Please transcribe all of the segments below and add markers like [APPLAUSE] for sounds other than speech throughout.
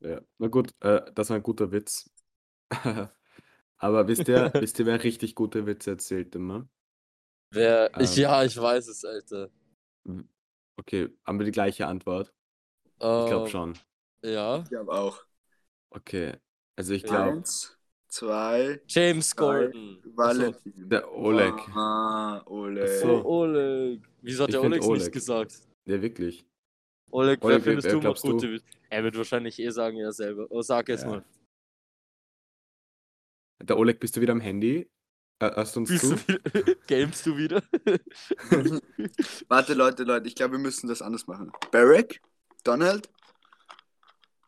Ja, na gut, äh, das war ein guter Witz. [LAUGHS] Aber wisst ihr, [LAUGHS] wisst ihr, wer richtig gute Witze erzählt immer? Wer, ich, Ähm. [LAUGHS] ja, ich weiß es, Alter. Okay, haben wir die gleiche Antwort? Ich Ähm, glaube schon. Ja. Ich glaube auch. Okay, also ich glaube, Eins, zwei, James Gordon. Achso. Valentin. der Oleg. Ah, Oleg. Ach so. Oh, Oleg. Wieso hat Ich der Oleg Oleg. nichts gesagt? Ja, wirklich. Oleg, wer Oleg, findest wer du mal glaubst du? gute Witze? Er wird wahrscheinlich eh sagen, er selber. Oh, sag es Ja. mal. Der Oleg, bist du wieder am Handy? Hörst du uns Bist zu? du wieder, [LAUGHS] gamest du wieder? [LAUGHS] Warte, Leute, Leute, ich glaube, wir müssen das anders machen. Barack? Donald?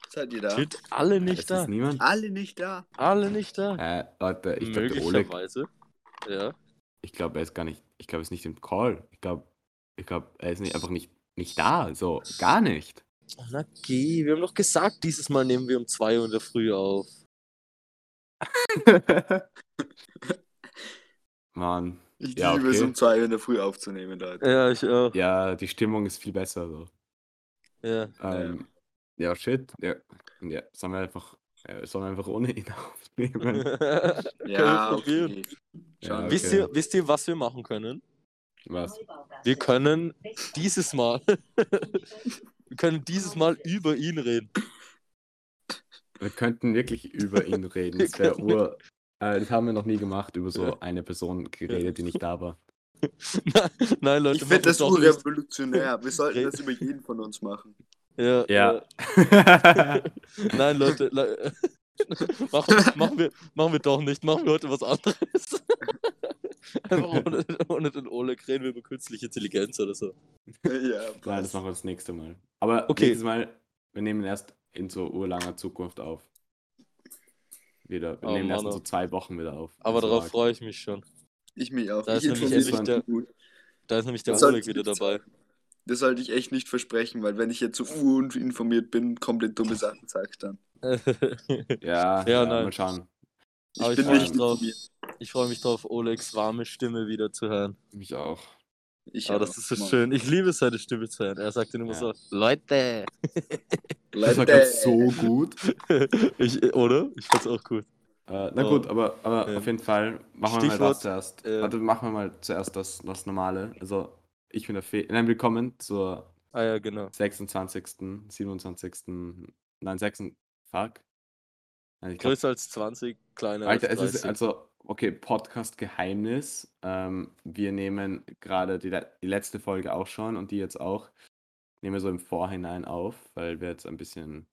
Seid ihr da? Shit, alle nicht da. ist niemand. Alle nicht da. Alle nicht da. Äh, Leute, ich glaube, der Oleg. Ja. ich glaube, er ist gar nicht, ich glaube, er ist nicht im Call. Ich glaube, ich glaube, er ist nicht, einfach nicht, nicht da. So, gar nicht. Na geh, wir haben doch gesagt, dieses Mal nehmen wir um 2 Uhr in der Früh auf. [LAUGHS] Mann. Ich Ja, liebe es, okay. um zwei Uhr in der Früh aufzunehmen, Leute. Ja, ich auch. Ja, die Stimmung ist viel besser. So. Ja. Ähm, ja, shit. Ja, ja sollen wir einfach, äh, sollen wir einfach ohne ihn [LAUGHS] aufnehmen? [LAUGHS] Ja, okay. Ja, wir. Wisst, okay. ihr, wisst ihr, was wir machen können? Was? Wir können dieses Mal, [LAUGHS] wir können dieses Mal über ihn reden. Wir könnten wirklich über ihn reden. Das ur. Äh, das haben wir noch nie gemacht, über so eine Person geredet, die nicht da war. [LAUGHS] Nein, Leute, Ich finde das doch nicht. urrevolutionär. Wir sollten das über jeden von uns machen. Ja, Ja. ja. [LAUGHS] Nein, Leute, le machen, machen, wir, machen wir doch nicht. Machen wir heute was anderes. Einfach [LAUGHS] [LAUGHS] ohne, ohne den Oleg reden wir über künstliche Intelligenz oder so. ja, Nein, das machen wir das nächste Mal. Aber Okay. nächstes Mal, wir nehmen erst in so urlanger Zukunft auf. Wieder. Wir Oh, nehmen erst in Mann, so zwei Wochen wieder auf. Aber Also darauf freue ich mich schon. Ich mich auch. Da ich ist nämlich endlich der- gut. Da ist nämlich der Das Oleg ich wieder dabei. Das sollte ich echt nicht versprechen, weil wenn ich jetzt so uninformiert bin, komplett dumme Sachen sage ich dann. [LAUGHS] Ja, Ja, ja, nein. mal schauen. Ich Aber ich bin freu nicht informiert. Ich freue mich drauf, Olegs warme Stimme wieder zu hören. Mich auch. Ich Aber auch. das ist so Mann. schön. Ich liebe es, seine Stimme zu hören. Er sagt dann immer Ja. so, Leute. [LAUGHS] Das war Leute. gerade so gut. [LAUGHS] ich, oder? Ich fand's auch gut. Äh, na Oh. gut, aber, aber Ähm, auf jeden Fall machen wir mal Stichwort, das zuerst. äh, Warte, machen wir mal zuerst das, das Normale. Also, ich bin der Fe Nein, willkommen zur Ah ja, genau. 26., 27., nein, 6. Fuck. Nein, ich glaub, Größer als 20, kleiner Alter, es als ist 30. also, okay, Podcast-Geheimnis. Ähm, wir nehmen gerade die, le- die letzte Folge auch schon und die jetzt auch. Nehmen wir so im Vorhinein auf, weil wir jetzt ein bisschen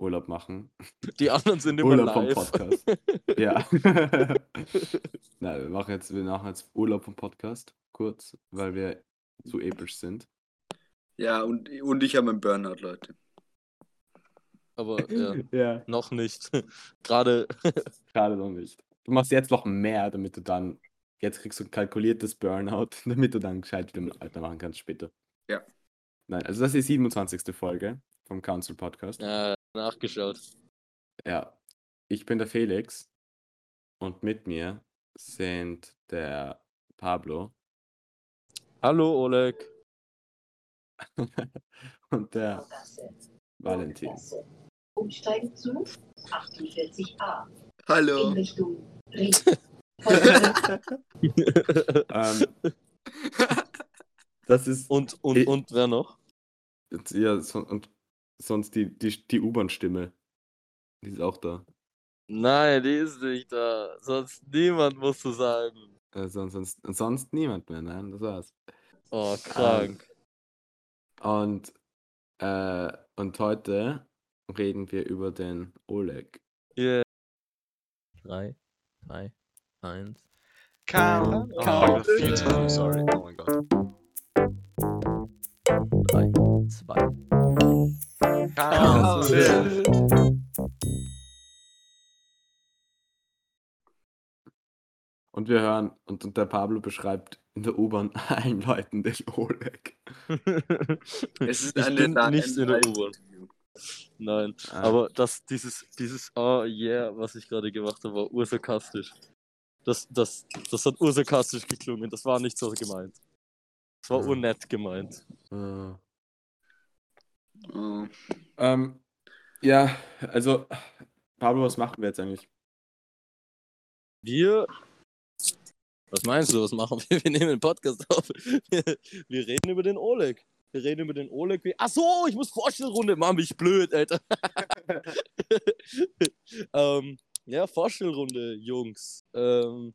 Urlaub machen. [LAUGHS] Die anderen sind immer Urlaub vom live. Podcast. [LAUGHS] Ja. [LAUGHS] Nein, wir machen jetzt, wir machen jetzt Urlaub vom Podcast, kurz, weil wir zu episch sind. Ja, und, und ich habe einen Burnout, Leute. Aber ja, Ja. noch nicht. Gerade, Gerade noch nicht. Du machst jetzt noch mehr, damit du dann, jetzt kriegst du ein kalkuliertes Burnout, [LAUGHS] damit du dann gescheit wieder weitermachen kannst später. Ja. Nein, also das ist die 27. Folge vom Council Podcast. ja, nachgeschaut. Ja. Ich bin der Felix und mit mir sind der Pablo Hallo, Oleg. [LAUGHS] und der Valentin. Umsteigen zu 48a in Hallo. Richtung Ried. Folge ähm, das ist und, und, Ich- und wer noch? ja, so, und sonst die, die, die U-Bahn-Stimme. Die ist auch da. Nein, die ist nicht da. Sonst niemand musst du sagen. Äh, sonst, sonst, sonst niemand mehr, nein, das war's. Oh, krank. Und, äh, und heute reden wir über den Oleg. Yeah. 3, 2, 1. Count, Oh, count, okay. viel zu früh, sorry. Oh mein Gott. 3, 2. Count. Und wir hören, und, und der Pablo beschreibt in der U-Bahn [LAUGHS] allen Leuten den Oleg. [LAUGHS] Es ist ich eine bin nicht in der U-Bahn. Nein, Ah. aber das, dieses, dieses Oh yeah, was ich gerade gemacht habe, war ursarkastisch. Das, das, das hat ursarkastisch geklungen, das war nicht so gemeint. Das war Ah. urnett gemeint. Äh, Oh. ähm, Ja, also, Pablo, was machen wir jetzt eigentlich? Wir. Was meinst du, was machen wir? [LAUGHS] Wir nehmen den Podcast auf. Wir, wir reden über den Oleg. Wir reden über den Oleg. Wie... Ach so, ich muss Vorstellrunde. Mann, bin ich blöd, Alter. [LAUGHS] ähm, ja, Vorstellrunde, Jungs. Ähm,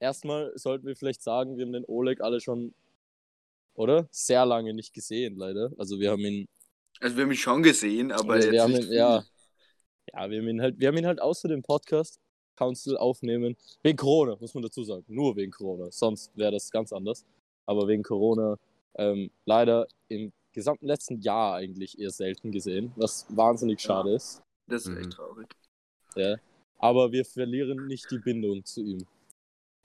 erstmal sollten wir vielleicht sagen, wir haben den Oleg alle schon, oder? Sehr lange nicht gesehen, leider. Also wir haben ihn. Also wir haben ihn schon gesehen, aber wir, jetzt wir haben nicht ihn, ja, ja, wir haben ihn halt, wir haben ihn halt außer dem Podcast Council aufnehmen. Wegen Corona, muss man dazu sagen. Nur wegen Corona. Sonst wäre das ganz anders. Aber wegen Corona ähm, leider im gesamten letzten Jahr eigentlich eher selten gesehen, was wahnsinnig Ja. schade ist. Das ist Mhm. echt traurig. Ja. Aber wir verlieren nicht die Bindung zu ihm.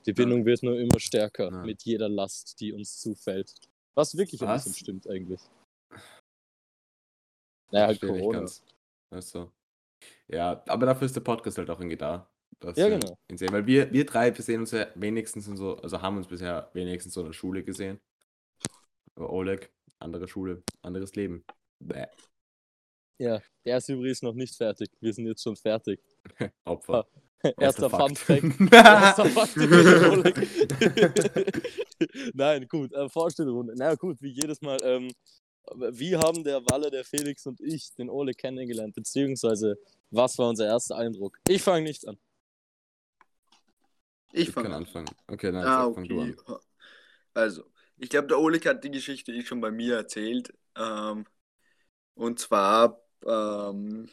Die Bindung wird nur immer stärker Ja. mit jeder Last, die uns zufällt. Was wirklich ein Was? bisschen stimmt eigentlich. Naja, halt Corona. Also, ja, aber dafür ist der Podcast halt auch irgendwie da. dass Ja, wir genau. ihn sehen. Weil wir, wir drei, wir sehen uns ja wenigstens in so, also haben uns bisher wenigstens so in der Schule gesehen. Aber Oleg, andere Schule, anderes Leben. Bäh. Ja, der ist übrigens noch nicht fertig. Wir sind jetzt schon fertig. [LAUGHS] Opfer. Erster Fun. Fact. Erster [LAUGHS] Oleg. [LAUGHS] Nein, gut, äh, Vorstellrunde. Na gut, wie jedes Mal. Ähm, wie haben der Walle, der Felix und ich den Oleg kennengelernt? Beziehungsweise, was war unser erster Eindruck? Ich fange nicht an. Ich Ich kann fange an. anfangen. Okay, dann Ah, fang du okay. an. Also, ich glaube, der Oleg hat die Geschichte eh schon bei mir erzählt. Ähm, und zwar ähm,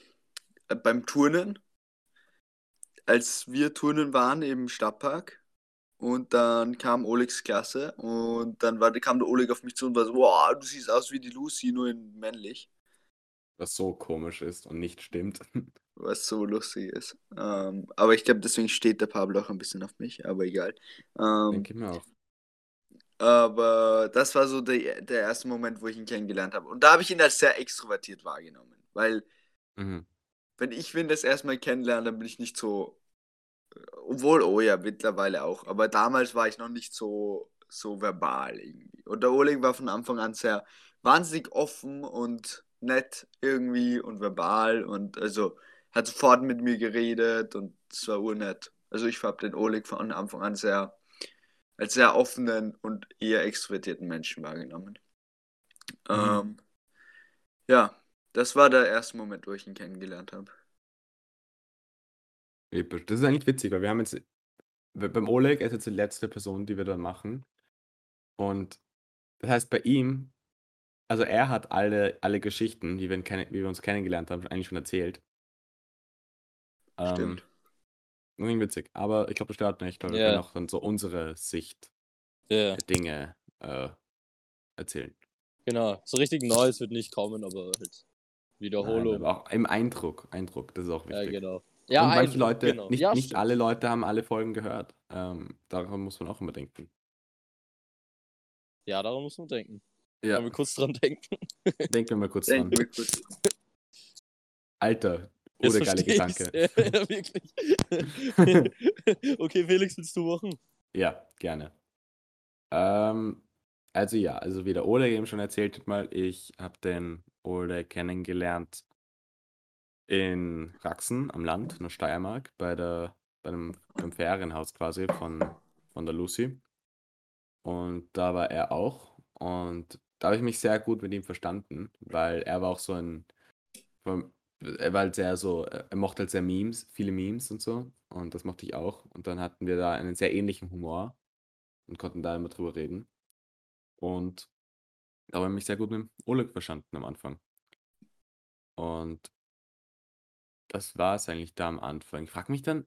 äh, beim Turnen. Als wir Turnen waren im Stadtpark. Und dann kam Olegs Klasse. Und dann war, kam der Oleg auf mich zu und war so: Wow, du siehst aus wie die Lucy, nur in männlich. Was so komisch ist und nicht stimmt. [LAUGHS] Was so lustig ist. Ähm, aber ich glaube, deswegen steht der Pablo auch ein bisschen auf mich. Aber egal. Ähm, Denke ich mir auch. Aber das war so der, der erste Moment, wo ich ihn kennengelernt habe. Und da habe ich ihn als sehr extrovertiert wahrgenommen. Weil, Mhm. wenn ich ihn das erstmal kennenlerne, dann bin ich nicht so. Obwohl, oh ja, mittlerweile auch. Aber damals war ich noch nicht so, so verbal irgendwie. Und der Oleg war von Anfang an sehr wahnsinnig offen und nett irgendwie und verbal. Und also hat sofort mit mir geredet und es war urnett. Also ich habe den Oleg von Anfang an sehr als sehr offenen und eher extrovertierten Menschen wahrgenommen. Ähm, ja, das war der erste Moment, wo ich ihn kennengelernt habe. Episch. Das ist eigentlich witzig, weil wir haben jetzt beim Oleg, ist jetzt die letzte Person, die wir da machen. Und das heißt, bei ihm, also er hat alle, alle Geschichten, die wir, wie wir uns kennengelernt haben, eigentlich schon erzählt. Ähm, Irgendwie witzig. Aber ich glaube, das stört nicht, weil wir Ja. können auch dann so unsere Sicht Ja, der Dinge äh, erzählen. genau. So richtig Neues wird nicht kommen, aber halt Nein, Wiederholung. aber auch im Eindruck. Eindruck, das ist auch ja, wichtig. genau. Ja, Und manche Eindruck, Leute, genau. nicht, ja, nicht stimmt. alle Leute haben alle Folgen gehört. Ähm, daran muss man auch immer denken. Ja, daran muss man denken. Ja, Wollen wir kurz dran denken. denken wir mal kurz [LAUGHS] dran. Denken wir kurz. Alter, oder geile Gedanke. [LAUGHS] ja, [LAUGHS] wirklich. [LAUGHS] okay, Felix, willst du machen? Ja, gerne. Ähm, also ja, also wie der Ole eben schon erzählt hat mal, ich habe den Ole kennengelernt in Raxen am Land, in der Steiermark, bei der, bei einem, beim Ferienhaus quasi von, von der Lucy. Und da war er auch. Und da habe ich mich sehr gut mit ihm verstanden, weil er war auch so ein, er war halt sehr so, er mochte halt sehr Memes, viele Memes und so. Und das mochte ich auch. Und dann hatten wir da einen sehr ähnlichen Humor und konnten da immer drüber reden. Und da habe ich mich sehr gut mit dem Oleg verstanden am Anfang. Und das war es eigentlich da am Anfang. Ich frage mich dann,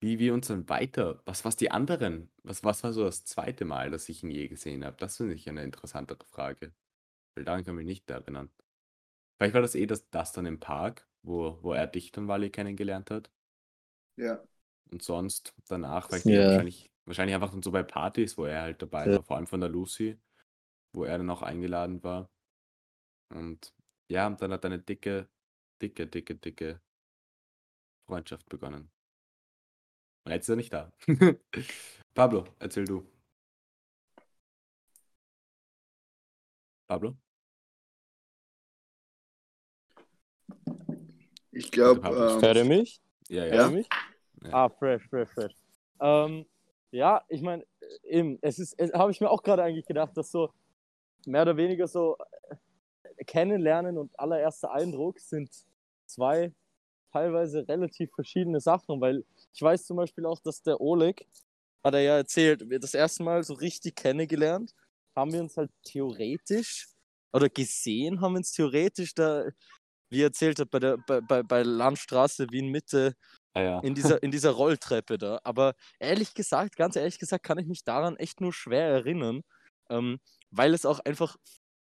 wie wir uns dann weiter, was, was die anderen, was, was war so das zweite Mal, dass ich ihn je gesehen habe? Das finde ich eine interessantere Frage. Weil daran kann ich mich nicht erinnern. Vielleicht war das eh das, das dann im Park, wo, wo er dich dann Wally kennengelernt hat. Ja. Und sonst danach, weil ich Ja. wahrscheinlich, wahrscheinlich einfach dann so bei Partys, wo er halt dabei Ja. war, vor allem von der Lucy, wo er dann auch eingeladen war. Und ja, und dann hat eine dicke, dicke, dicke, dicke Freundschaft begonnen. Und jetzt ist er nicht da. [LAUGHS] Pablo, erzähl du. Pablo? Ich glaube, Published. Hört ihr ähm, mich? Ja, Hört ja. ihr mich? Ja. Ah, fresh, fresh, fresh. Ähm, ja, ich meine, eben, es ist, habe ich mir auch gerade eigentlich gedacht, dass so mehr oder weniger so äh, Kennenlernen und allererster Eindruck sind zwei teilweise relativ verschiedene Sachen, weil ich weiß zum Beispiel auch, dass der Oleg, hat er ja erzählt, wir das erste Mal so richtig kennengelernt, haben wir uns halt theoretisch oder gesehen haben wir uns theoretisch da, wie er erzählt hat, bei der bei, bei, bei Landstraße Wien Mitte Ah, ja. in dieser, [LAUGHS] in dieser Rolltreppe da. Aber ehrlich gesagt, ganz ehrlich gesagt, kann ich mich daran echt nur schwer erinnern, ähm, weil es auch einfach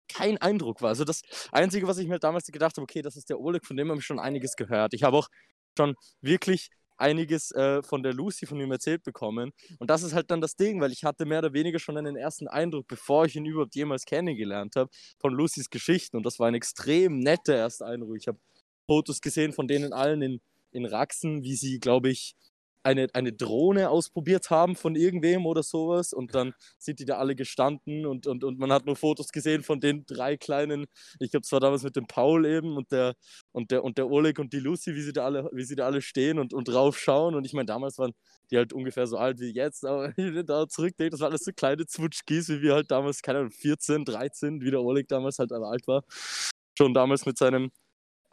kein Eindruck war. Also das Einzige, was ich mir damals gedacht habe, okay, das ist der Oleg, von dem habe ich schon einiges gehört. Ich habe auch schon wirklich einiges äh, von der Lucy von ihm erzählt bekommen. Und das ist halt dann das Ding, weil ich hatte mehr oder weniger schon einen ersten Eindruck, bevor ich ihn überhaupt jemals kennengelernt habe, von Lucys Geschichten. Und das war ein extrem netter erster Eindruck. Ich habe Fotos gesehen von denen allen in, in Raxen, wie sie, glaube ich, eine, eine Drohne ausprobiert haben von irgendwem oder sowas und dann sind die da alle gestanden und, und, und man hat nur Fotos gesehen von den drei kleinen, ich glaube, es war damals mit dem Paul eben und der und der und der Oleg und die Lucy, wie sie da alle, wie sie da alle stehen und, und raufschauen und ich meine, damals waren die halt ungefähr so alt wie jetzt, aber [LAUGHS] wenn ich da zurückdenke, das waren alles so kleine Zwutschkis, wie wir halt damals, keine Ahnung, 14, 13, wie der Oleg damals halt alt war, schon damals mit seinem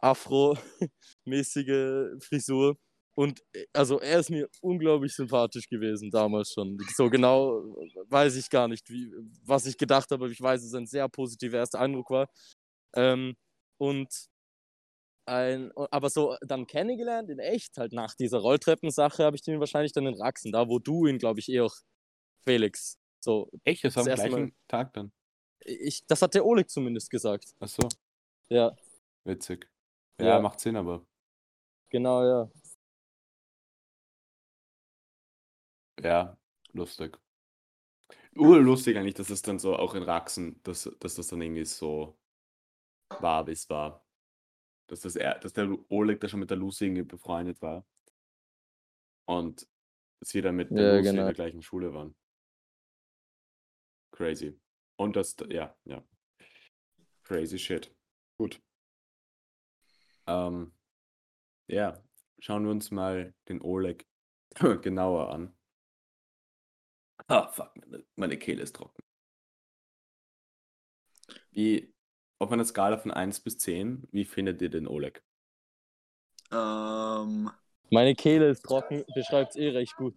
Afro-mäßige Frisur. Und äh, also er ist mir unglaublich sympathisch gewesen damals schon. So genau weiß ich gar nicht, wie, was ich gedacht habe. aber Ich weiß, dass es ein sehr positiver erster Eindruck war. Ähm, und ein, aber so dann kennengelernt in echt, halt nach dieser Rolltreppensache, habe ich den wahrscheinlich dann in Raxen, da wo du ihn, glaube ich, eh auch, Felix. So, Echt? Das am Das erste gleichen Tag dann. ich, das hat der Oleg zumindest gesagt. Achso, Ja, witzig. Ja, Ja. macht Sinn, aber. genau, ja. Ja, lustig. Urlustig eigentlich, dass es dann so auch in Raxen, dass, dass das dann irgendwie so war, wie es war. Dass, das er, dass der Oleg da schon mit der Lucy irgendwie befreundet war. Und dass wir dann mit der Ja, Lucy in genau. der gleichen Schule waren. Crazy. Und das, ja, ja. Crazy shit. Gut. Ähm, ja, schauen wir uns mal den Oleg [LAUGHS] genauer an. Ah, fuck, meine, meine Kehle ist trocken. Wie, auf einer Skala von 1 bis 10, wie findet ihr den Oleg? Ähm, Meine Kehle ist trocken, beschreibt es eh recht gut.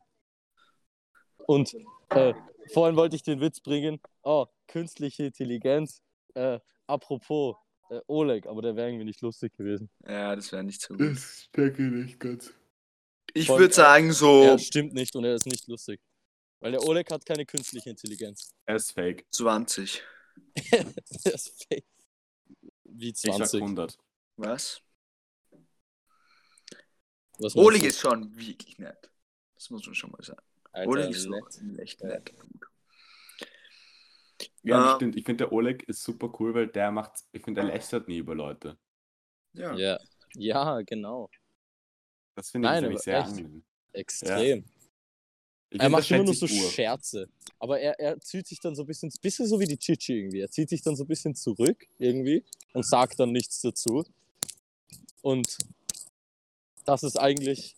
Und äh, vorhin wollte ich den Witz bringen, oh, künstliche Intelligenz, äh, apropos äh, Oleg, aber der wäre irgendwie nicht lustig gewesen. ja, das wäre nicht so gut. stecke nicht ganz. Ich würde sagen, so Er stimmt nicht und er ist nicht lustig. Weil der Oleg hat keine künstliche Intelligenz. Er ist fake. 20. [LAUGHS] er ist fake. Wie Ich sag 20. 100. Was? Was Oleg du? ist schon wirklich nett. Das muss man schon mal sagen. Alter, Oleg ist nett. echt nett. Ja, Ah. stimmt. Ich finde, der Oleg ist super cool, weil der macht, ich finde, er lästert nie über Leute. Ja. Ja. ja, genau. Das finde ich Nein, nämlich sehr echt. angenehm. Extrem. Ich Er macht das immer nur so ur. Scherze. Aber er, er zieht sich dann so ein bisschen, bisschen so wie die Chichi irgendwie. Er zieht sich dann so ein bisschen zurück irgendwie und sagt dann nichts dazu. Und das ist eigentlich,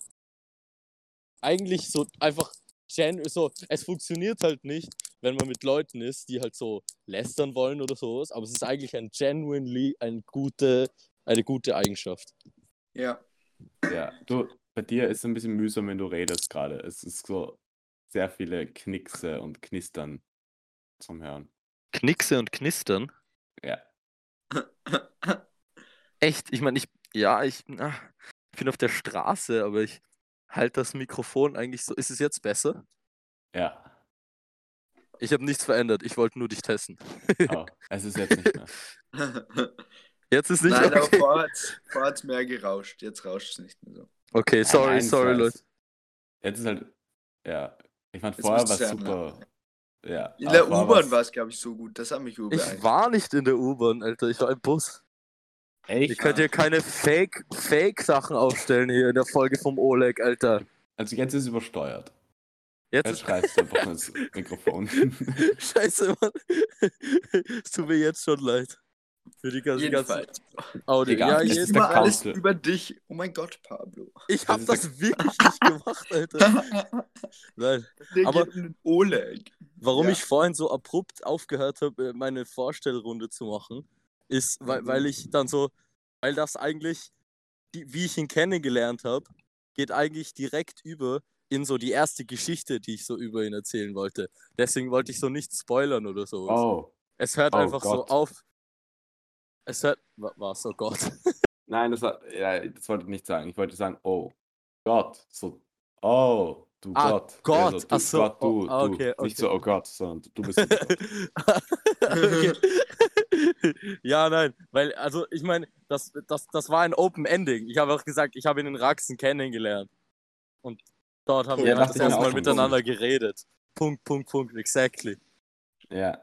eigentlich so einfach, gen so, es funktioniert halt nicht, wenn man mit Leuten ist, die halt so lästern wollen oder sowas, aber es ist eigentlich ein genuinely eine gute, eine gute Eigenschaft. Ja. Ja, du, bei dir ist es ein bisschen mühsam, wenn du redest gerade. Es ist so sehr viele Knickse und Knistern zum Hören. Knickse und Knistern? Ja. [COUGHS] Echt? Ich meine, ich, ja, ich, na, ich bin auf der Straße, aber ich halte das Mikrofon eigentlich so. Ist es jetzt besser? Ja. Ich habe nichts verändert. Ich wollte nur dich testen. Oh, es ist jetzt nicht mehr. [LAUGHS] Jetzt ist nicht Nein, aber okay. vorher hat es mehr gerauscht. Jetzt rauscht es nicht mehr so. Okay, sorry, Nein, sorry, Leute. Jetzt ist halt, ja. Ich fand Jetzt vorher war du's super. Ja. In der U-Bahn war es, glaube ich, so gut. Das hat mich Ich überein. war nicht in der U-Bahn, Alter. Ich war im Bus. Ihr Echt? könnt hier keine Fake, Fake-Sachen aufstellen hier in der Folge vom Oleg, Alter. Also jetzt ist es übersteuert. Jetzt Jetzt schreibst du einfach ins [LAUGHS] Mikrofon. Scheiße, Mann. es tut mir jetzt schon leid. Für die ganze, Jedenfalls. Audio. Egal, Ja, das ist Immer alles Council. über dich. Oh mein Gott, Pablo. ich habe das das wirklich [LAUGHS] nicht gemacht, Alter. [LAUGHS] Nein. Der Aber- Oleg. Warum Ja. ich vorhin so abrupt aufgehört habe, meine Vorstellrunde zu machen, ist, weil, Mhm. weil ich dann so, weil das eigentlich, die, wie ich ihn kennengelernt habe, geht eigentlich direkt über in so die erste Geschichte, die ich so über ihn erzählen wollte. Deswegen wollte ich so nicht spoilern oder so. Oh. es hört oh einfach so Gott. auf. Es wa- Was? Oh Gott. [LAUGHS] Nein, das, war, ja, das wollte ich nicht sagen. Ich wollte sagen, oh Gott. So, oh, du Ah, Gott. Gott. Also, du, Ach so, Gott, du, oh, ah, du. okay, Nicht okay. so, oh Gott, sondern du bist. okay. [LAUGHS] ja, nein, weil, also ich meine, das, das, das war ein Open Ending. Ich habe auch gesagt, ich habe ihn in Raxen kennengelernt. Und dort haben Ja, wir das erste Mal miteinander geredet. Punkt, Punkt, Punkt, exactly. ja.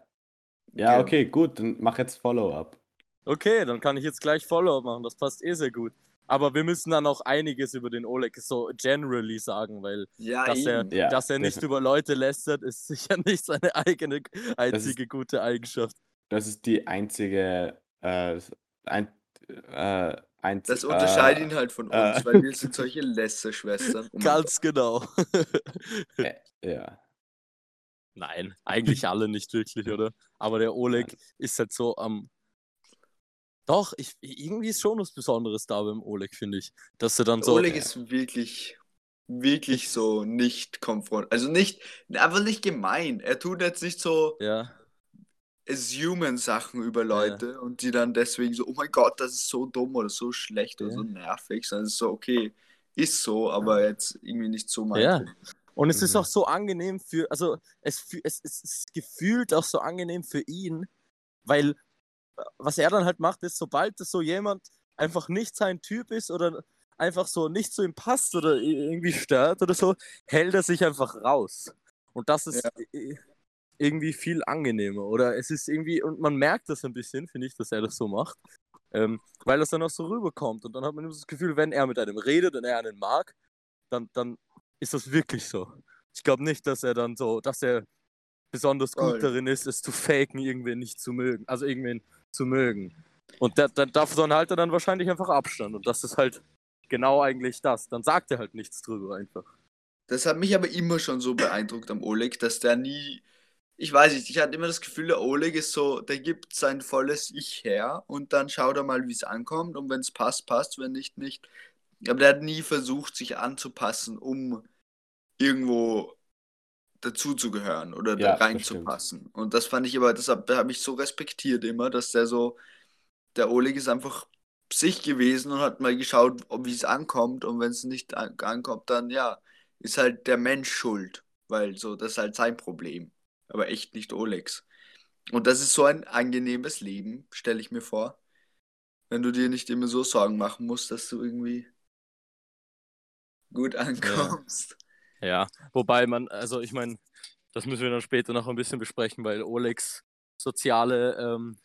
Ja, okay, gut. Dann mach jetzt Follow-up. Okay, dann kann ich jetzt gleich Follow-up machen, das passt eh sehr gut. Aber wir müssen dann auch einiges über den Oleg so generally sagen, weil Ja, dass er. Ja, dass er nicht über Leute lästert, ist [LAUGHS] sicher nicht seine eigene einzige gute Eigenschaft. Das ist die einzige. Äh, ein, äh, einz, Das unterscheidet äh, ihn halt von äh. uns, weil wir [LAUGHS] sind solche Lästerschwestern. Oh [LAUGHS] Ganz genau. Äh, ja. Nein, eigentlich alle nicht wirklich, oder? Aber der Oleg ist halt so am. Doch, ich, irgendwie ist schon was Besonderes da beim Oleg, finde ich. Dass er dann so. Oleg ist wirklich, wirklich so nicht konfront. Also nicht, einfach nicht gemein. Er tut jetzt nicht so Ja, assumen Sachen über Leute und die dann deswegen so, oh mein Gott, das ist so dumm oder so schlecht oder Ja. so nervig. Sondern es ist so, okay, ist so, aber jetzt irgendwie nicht so mein Ja. Und es ist Mhm. auch so angenehm für, also es, es, es ist gefühlt auch so angenehm für ihn, weil was er dann halt macht, ist, sobald es so jemand einfach nicht sein Typ ist oder einfach so nicht zu ihm passt oder irgendwie stört oder so, hält er sich einfach raus. Und das ist Ja. irgendwie viel angenehmer. Oder es ist irgendwie, und man merkt das ein bisschen, finde ich, dass er das so macht. Ähm, weil das dann auch so rüberkommt. Und dann hat man immer das Gefühl, wenn er mit einem redet und er einen mag, dann, dann ist das wirklich so. Ich glaube nicht, dass er dann so, dass er besonders gut Voll. darin ist, es zu faken, irgendwen nicht zu mögen. Also irgendwen zu mögen. Und da, dann davon halt er dann wahrscheinlich einfach Abstand. Und das ist halt genau eigentlich das. Dann sagt er halt nichts drüber einfach. Das hat mich aber immer schon so beeindruckt am Oleg, dass der nie, ich weiß nicht, ich hatte immer das Gefühl, der Oleg ist so, der gibt sein volles Ich her und dann schaut er mal, wie es ankommt und wenn es passt, passt, wenn nicht, nicht. Aber der hat nie versucht, sich anzupassen, um irgendwo dazuzugehören oder da Ja, das reinzupassen. Und das fand ich aber, das habe hab ich so respektiert immer, dass der so, der Oleg ist einfach sich gewesen und hat mal geschaut, ob wie es ankommt und wenn es nicht an ankommt, dann ja, ist halt der Mensch schuld, weil so, das ist halt sein Problem, aber echt nicht Olegs. Und das ist so ein angenehmes Leben, stelle ich mir vor, wenn du dir nicht immer so Sorgen machen musst, dass du irgendwie gut ankommst. Ja, wobei man, also ich meine, das müssen wir dann später noch ein bisschen besprechen, weil Olegs soziale ähm,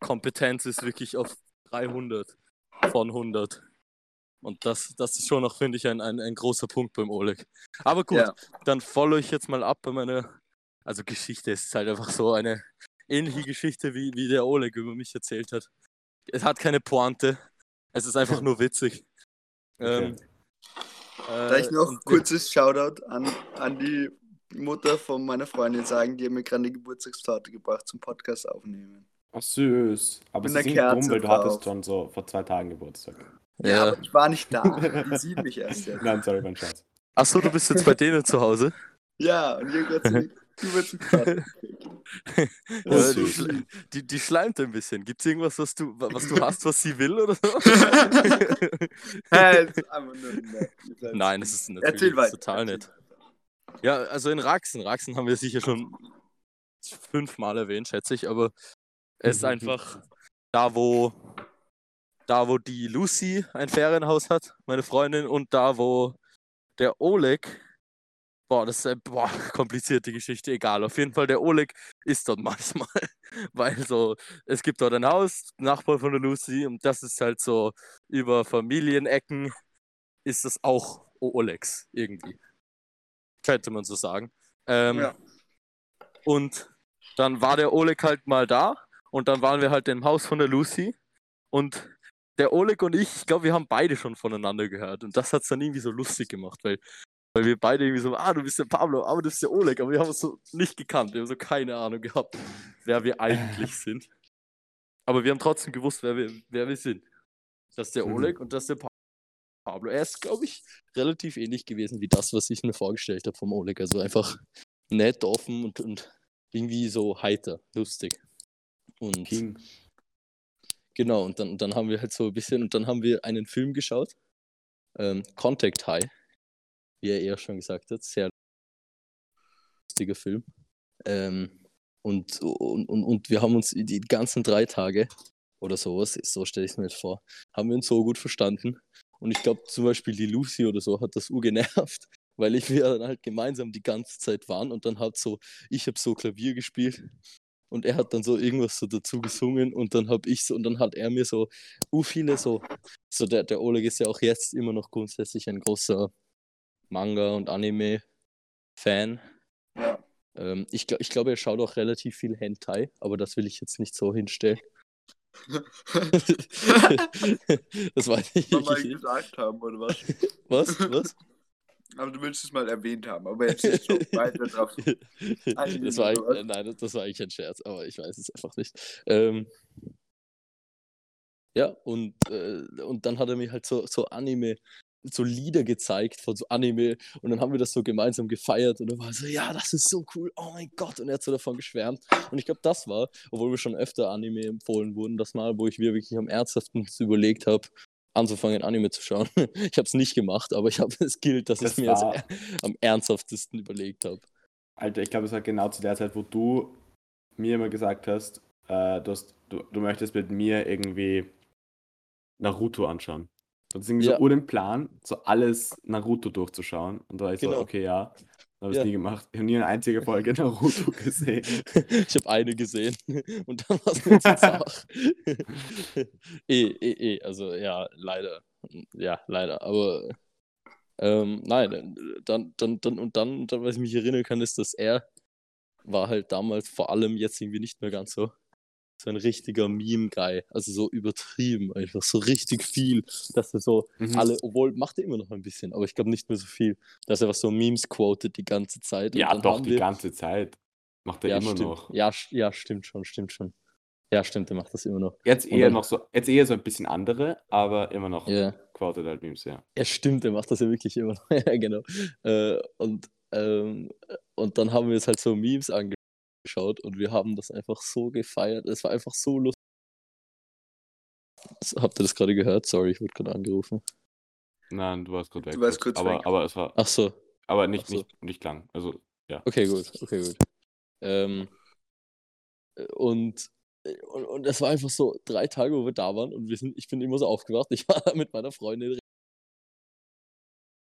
Kompetenz ist wirklich auf 300 von 100. Und das, das ist schon noch, finde ich, ein, ein, ein großer Punkt beim Oleg. Aber gut, Ja. dann follow ich jetzt mal ab bei meiner, also Geschichte es ist halt einfach so eine ähnliche Geschichte, wie, wie der Oleg über mich erzählt hat. Es hat keine Pointe, es ist einfach [LAUGHS] nur witzig. Ähm, Vielleicht äh, noch wir- kurzes Shoutout an, an die Mutter von meiner Freundin sagen, die hat mir gerade eine Geburtstagstorte gebracht zum Podcast aufnehmen. Ach, süß. Aber es ist Kerze dumm, weil du drauf. hattest schon so vor zwei Tagen Geburtstag. Ja, aber ich war nicht da. [LAUGHS] Die sieht mich erst jetzt. Nein, sorry, mein Schatz. Achso, du bist jetzt bei denen zu Hause? Ja, und hier gerade so Geburtstagstorte [LAUGHS] gekriegt. Ja, die, schle- die, die schleimt ein bisschen. Gibt es irgendwas, was du, wa- was du hast, was sie will oder so? [LAUGHS] Hey, das nur Nein, das ist natürlich Erzähl weiter. total erzähl nett. weiter. Ja, also in Raxen. Raxen haben wir sicher schon fünfmal erwähnt, schätze ich, aber es ist Mhm. einfach da, wo da, wo die Lucy ein Ferienhaus hat, meine Freundin, und da, wo der Oleg, boah, das ist eine boah, [LAUGHS] komplizierte Geschichte, egal. Auf jeden Fall, der Oleg ist dort [LAUGHS] manchmal, weil so, es gibt dort ein Haus, Nachbar von der Lucy, und das ist halt so über Familienecken ist das auch Olegs irgendwie. Könnte man so sagen. Ähm, Ja. Und dann war der Oleg halt mal da Und dann waren wir halt im Haus von der Lucy. Und der Oleg und ich, ich glaube, wir haben beide schon voneinander gehört. Und das hat es dann irgendwie so lustig gemacht, weil, weil wir beide irgendwie so, ah, du bist der Pablo, aber du bist der Oleg. Aber wir haben uns so nicht gekannt. Wir haben so keine Ahnung gehabt, wer wir eigentlich [LAUGHS] sind. Aber wir haben trotzdem gewusst, wer wir, wer wir sind. Das ist der Mhm. Oleg und das ist der Pa- Pablo. Er ist, glaube ich, relativ ähnlich gewesen wie das, was ich mir vorgestellt habe vom Oleg. Also einfach nett, offen und, und irgendwie so heiter, lustig. Und King. genau, und dann, dann haben wir halt so ein bisschen, und dann haben wir einen Film geschaut. Ähm, Contact High, wie er eher schon gesagt hat. Sehr lustiger Film. Ähm, und, und, und, und wir haben uns die ganzen drei Tage oder sowas, so stelle ich es mir jetzt vor, haben wir uns so gut verstanden. Und ich glaube zum Beispiel die Lucy oder so hat das urgenervt, [LAUGHS] weil ich wir dann halt gemeinsam die ganze Zeit waren und dann hat so, ich habe so Klavier gespielt und er hat dann so irgendwas so dazu gesungen und dann habe ich so und dann hat er mir so u viele so, so der, der Oleg ist ja auch jetzt immer noch grundsätzlich ein großer Manga- und Anime-Fan. Ja. Ähm, ich glaube, ich glaub, er schaut auch relativ viel Hentai, aber das will ich jetzt nicht so hinstellen. [LAUGHS] das weiß ich Mal mal nicht. gesagt haben, oder was? [LAUGHS] Was? Was? Aber du willst es mal erwähnt haben, aber jetzt nicht so [LAUGHS] weiter drauf. das war, eigentlich- nein, das, das war eigentlich ein Scherz, aber ich weiß es einfach nicht. Ähm, ja, und, äh, und dann hat er mir halt so, so Anime, so Lieder gezeigt von so Anime und dann haben wir das so gemeinsam gefeiert und er war so, ja, das ist so cool, oh mein Gott, und er hat so davon geschwärmt. Und ich glaube, das war, obwohl wir schon öfter Anime empfohlen wurden, das Mal, wo ich mir wirklich am ernsthaften überlegt habe, anzufangen, Anime zu schauen. [LAUGHS] Ich habe es nicht gemacht, aber ich habe [LAUGHS] es gilt, dass ich Das es mir als war- er- am ernsthaftesten überlegt habe. Alter, ich glaube, es war genau zu der Zeit, wo du mir immer gesagt hast, äh, du, hast du, du möchtest mit mir irgendwie Naruto anschauen. Und es ist irgendwie Ja. so ohne Plan, so alles Naruto durchzuschauen. Und da war ich Genau. so, okay, ja. Habe ich Ja. nie gemacht. Ich habe nie eine einzige Folge [LAUGHS] Naruto gesehen. Ich habe eine gesehen [LAUGHS] und dann war es zu zart. eh, eh, eh, also ja, leider. Ja, leider. Aber ähm, nein, dann, dann, dann, und dann, dann, was ich mich erinnern kann, ist, dass er war halt damals vor allem jetzt irgendwie nicht mehr ganz so. So ein richtiger Meme-Guy. Also so übertrieben, einfach so richtig viel, dass er so Mhm. alle, obwohl macht er immer noch ein bisschen, aber ich glaube nicht mehr so viel, dass er was so Memes quotet die ganze Zeit. Ja, doch, die wir- ganze Zeit. Macht er ja, immer stimmt. noch. Ja, ja, stimmt schon, stimmt schon. Ja, stimmt, er macht das immer noch. Jetzt eher dann- noch so, jetzt eher so ein bisschen andere, aber immer noch Ja, quoted halt Memes, ja. ja stimmt, er macht das ja wirklich immer noch. [LAUGHS] ja, genau. Äh, und, ähm, und dann haben wir es halt so Memes angeschaut und wir haben das einfach so gefeiert. Es war einfach so lustig. Habt ihr das gerade gehört? Sorry, ich wurde gerade angerufen. Nein, du warst kurz weg. Du warst kurz aber, weg. aber es war, Ach so, aber nicht, so. nicht, nicht lang. Also, ja. Okay, gut, okay, gut. Ähm, äh, und, äh, und, und es war einfach so drei Tage, wo wir da waren und wir sind, ich bin immer so aufgewacht. Ich war da [LAUGHS] mit meiner Freundin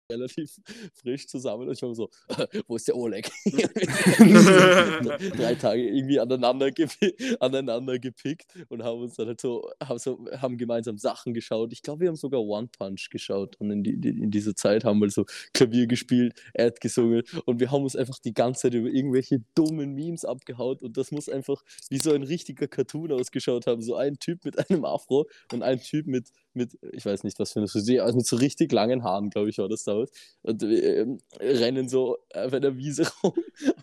[LAUGHS] relativ frisch zusammen und ich war so, [LAUGHS] wo ist der Oleg? [LAUGHS] drei Tage irgendwie aneinander, gepi aneinander gepickt und haben uns dann halt so, haben, so, haben gemeinsam Sachen geschaut. Ich glaube, wir haben sogar One Punch geschaut und in, die, in dieser Zeit haben wir so Klavier gespielt, hat gesungen und wir haben uns einfach die ganze Zeit über irgendwelche dummen Memes abgehaut und das muss einfach wie so ein richtiger Cartoon ausgeschaut haben. So ein Typ mit einem Afro und ein Typ mit, mit ich weiß nicht, was für eine Frisur, also mit so richtig langen Haaren, glaube ich, war das damals. Und ähm, rennen so auf einer Wiese [LAUGHS] rum,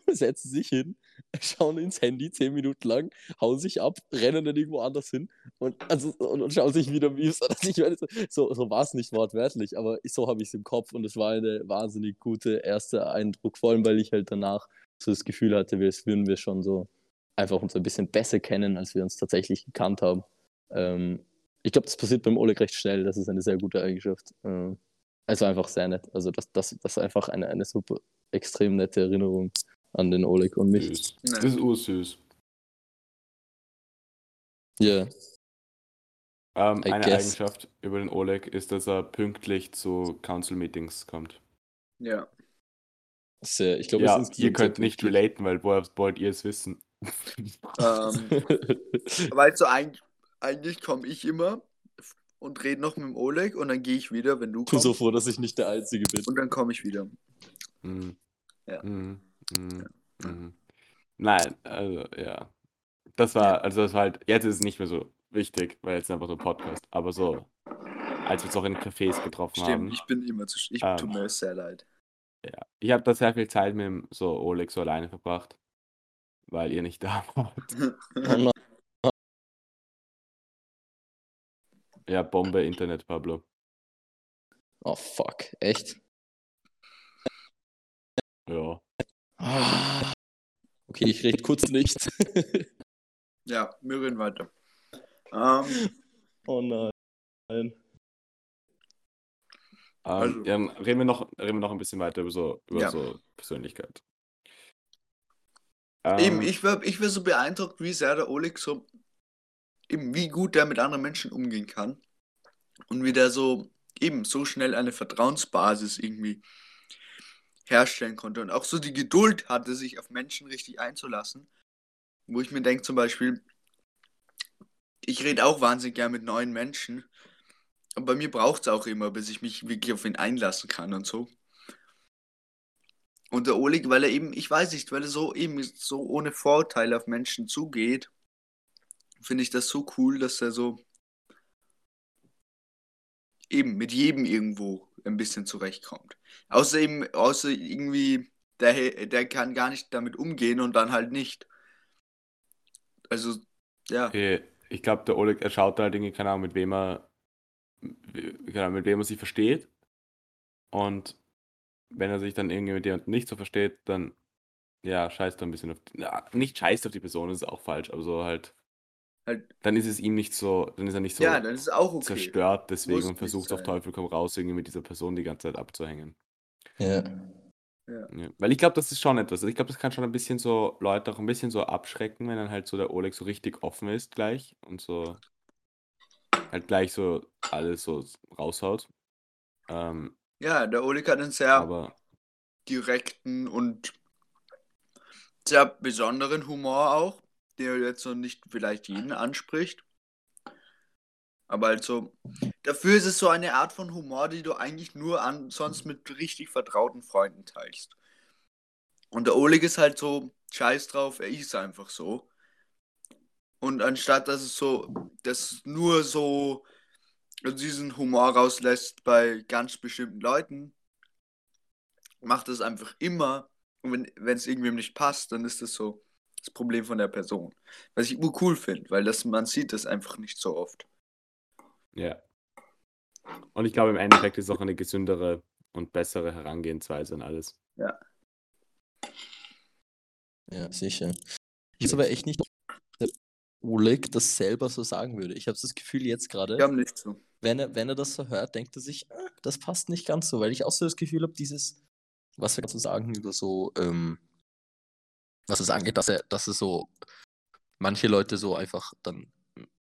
setzen sich hin, schauen ins Handy zehn Minuten lang, hauen sich ab, rennen dann irgendwo anders hin und, also, und, und schauen sich wieder Memes an. [LAUGHS] Also ich meine, so, so, war es nicht wortwörtlich, aber ich- so habe ich es im Kopf und es war eine wahnsinnig gute erste Eindruck, vor allem weil ich halt danach so das Gefühl hatte, wir würden wir schon so einfach uns ein bisschen besser kennen, als wir uns tatsächlich gekannt haben. Ähm, ich glaube, das passiert beim Oleg recht schnell. Das ist eine sehr gute Eigenschaft. Ähm, also einfach sehr nett. Also das, das, das ist einfach eine, eine super, extrem nette Erinnerung an den Oleg und mich. Süß. Das ist ursüß. Ja, Ähm, I eine guess. Eigenschaft über den Oleg ist, dass er pünktlich zu Council-Meetings kommt. ja. sehr. Ich glaube, Ja, es ihr könnt sehr nicht relaten, weil woher wollt ihr es wissen? Ähm, weißt du, eigentlich, eigentlich komme ich immer und rede noch mit dem Oleg und dann gehe ich wieder, wenn du Ich bin kommst. so froh, dass ich nicht der Einzige bin. Und dann komme ich wieder. Mhm. Ja. Mhm. Mhm. Mhm. Nein, also ja. das war, also das war halt, jetzt ist es nicht mehr so wichtig, weil jetzt einfach so ein Podcast, aber so, als wir uns auch in Cafés getroffen haben. Stimmt, ich bin immer zu. Ich Ähm. tut mir sehr leid. Ja. Ich habe da sehr viel Zeit mit dem so Oleg so alleine verbracht, weil ihr nicht da wart. [LAUGHS] Ja, Bombe Internet, Pablo. Oh fuck, echt? Ja. Ah. Okay, ich rede kurz nicht. [LAUGHS] ja, wir reden weiter. Ähm, oh nein. Ähm, Also- ja, dann reden wir noch, reden wir noch ein bisschen weiter über so, über Ja. so Persönlichkeit. Eben, Ähm, ich war, ich war so beeindruckt, wie sehr der Oleg so, eben wie gut der mit anderen Menschen umgehen kann. Und wie der so, eben so schnell eine Vertrauensbasis irgendwie herstellen konnte. Und auch so die Geduld hatte, sich auf Menschen richtig einzulassen. Wo ich mir denke, zum Beispiel, ich rede auch wahnsinnig gern mit neuen Menschen. Und bei mir braucht es auch immer, bis ich mich wirklich auf ihn einlassen kann und so. Und der Oleg, weil er eben, ich weiß nicht, weil er so eben so ohne Vorurteile auf Menschen zugeht, finde ich das so cool, dass er so eben mit jedem irgendwo ein bisschen zurechtkommt. Außer eben, außer irgendwie, der, der kann gar nicht damit umgehen und dann halt nicht. Also, ja. ich glaube, der Oleg, er schaut halt irgendwie, keine Ahnung, mit wem er, Ahnung, mit wem er sich versteht. Und wenn er sich dann irgendwie mit jemandem nicht so versteht, dann, ja, scheißt er ein bisschen auf die, na, nicht scheißt auf die Person, das ist auch falsch, aber so halt, Halt, dann ist es ihm nicht so, dann ist er nicht so ja, dann ist es auch okay. zerstört deswegen Muss und versucht auf. Teufel komm raus, irgendwie mit dieser Person die ganze Zeit abzuhängen. Ja. Ja. Weil ich glaube, das ist schon etwas. Also ich glaube, das kann schon ein bisschen so Leute auch ein bisschen so abschrecken, wenn dann halt so der Oleg so richtig offen ist gleich und so halt gleich so alles so raushaut. Ähm, Ja, der Oleg hat einen sehr aber direkten und sehr besonderen Humor auch, der jetzt so nicht vielleicht jeden anspricht. Aber also, dafür ist es so eine Art von Humor, die du eigentlich nur an, sonst mit richtig vertrauten Freunden teilst. Und der Oleg ist halt so, scheiß drauf, er ist einfach so. Und anstatt dass es so, das nur so diesen Humor rauslässt bei ganz bestimmten Leuten, macht es einfach immer. Und wenn wenn es irgendwem nicht passt, dann ist das so das Problem von der Person. Was ich cool finde, weil das, man sieht das einfach nicht so oft. ja. Und ich glaube, im Endeffekt ist es auch eine gesündere und bessere Herangehensweise an alles. Ja, sicher. Ich weiß aber echt nicht, ob der Oleg das selber so sagen würde. Ich habe das Gefühl jetzt gerade, Wir haben nicht so. wenn er, wenn er das so hört, denkt er sich, "Ah, das passt nicht ganz so, weil ich auch so das Gefühl habe, dieses, was wir zu sagen über so, ähm, was es angeht, dass er, dass es so manche Leute so einfach dann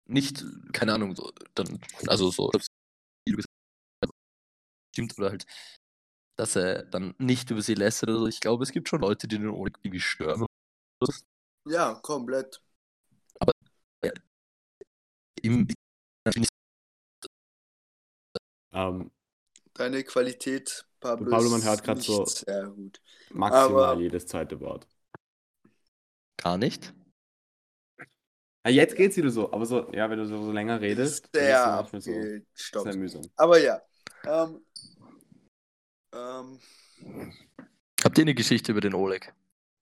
nicht, keine Ahnung, so, dann, also so, stimmt oder halt, dass er dann nicht über sie lästert oder so. Ich glaube, es gibt schon Leute, die den Oleg irgendwie stören. Ja, komplett. Im, Ähm, Deine Qualität, Pablo, Pablo, man ist hört nicht so- sehr gut. maximal Aber- jedes zweite Wort. Gar nicht. Ja, jetzt geht's wieder so, aber so, ja, wenn du so, so länger redest, dann ist es Sehr so sehr mühsam. Aber ja. Ähm, ähm, Habt ihr eine Geschichte über den Oleg?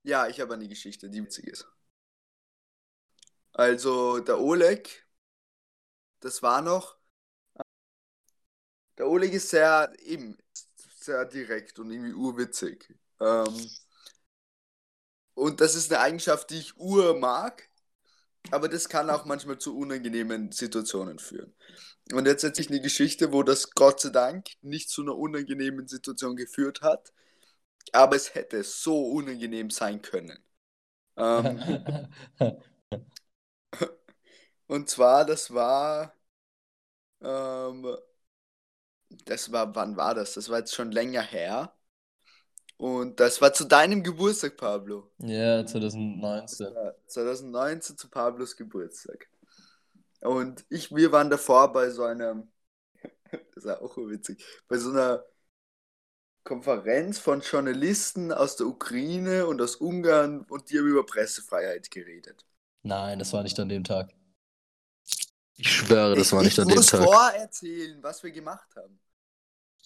Ja, ich habe eine Geschichte, die witzig ist. Also, der Oleg, das war noch. Der Oleg ist sehr, eben, sehr direkt und irgendwie urwitzig. Ähm, und das ist eine Eigenschaft, die ich ur mag, aber das kann auch manchmal zu unangenehmen Situationen führen. Und jetzt erzähle ich eine Geschichte, wo das Gott sei Dank nicht zu einer unangenehmen Situation geführt hat, aber es hätte so unangenehm sein können. Ähm, [LAUGHS] und zwar, das war, ähm, das war, wann war das? Das war jetzt schon länger her. Und das war zu deinem Geburtstag, Pablo. ja, 2019. Ja, 2019 zu Pablos Geburtstag. Und ich, wir waren davor bei so einem, [LAUGHS] das war auch witzig, bei so einer Konferenz von Journalisten aus der Ukraine und aus Ungarn und die haben über Pressefreiheit geredet. Nein, das war nicht an dem Tag. Ich schwöre, das war nicht ich an dem muss Tag. vorerzählen, was wir gemacht haben.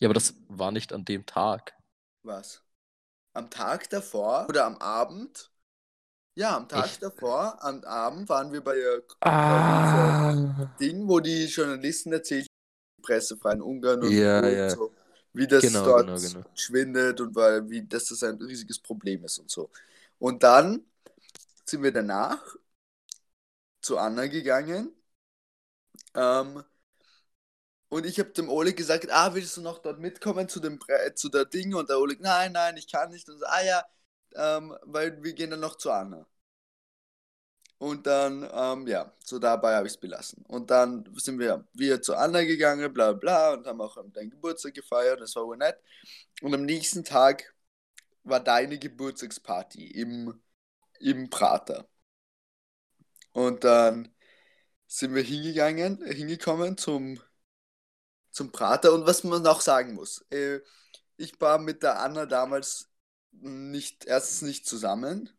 Ja, aber das war nicht an dem Tag. Was? Am Tag davor oder am Abend? Ja, am Tag Ich- davor, am Abend waren wir bei äh, Ah. Ding, wo die Journalisten erzählt, pressefrei in Ungarn und, Ja, und ja. so, wie das Genau, dort genau, genau. schwindet und weil, wie dass das ein riesiges Problem ist und so. Und dann sind wir danach zu Anna gegangen. Ähm, und ich habe dem Oleg gesagt, ah, willst du noch dort mitkommen zu dem Bre- zu der Ding? Und der Oleg, nein, nein, ich kann nicht. Und so, ah ja, ähm, weil wir gehen dann noch zu Anna. Und dann, ähm, ja, so dabei habe ich es belassen. Und dann sind wir wieder zu Anna gegangen, bla bla, und haben auch deinen Geburtstag gefeiert, das war wohl nett. Und am nächsten Tag war deine Geburtstagsparty im, im Prater. Und dann sind wir hingegangen, hingekommen zum, zum Prater. Und was man auch sagen muss, äh, ich war mit der Anna damals nicht, erstens nicht zusammen,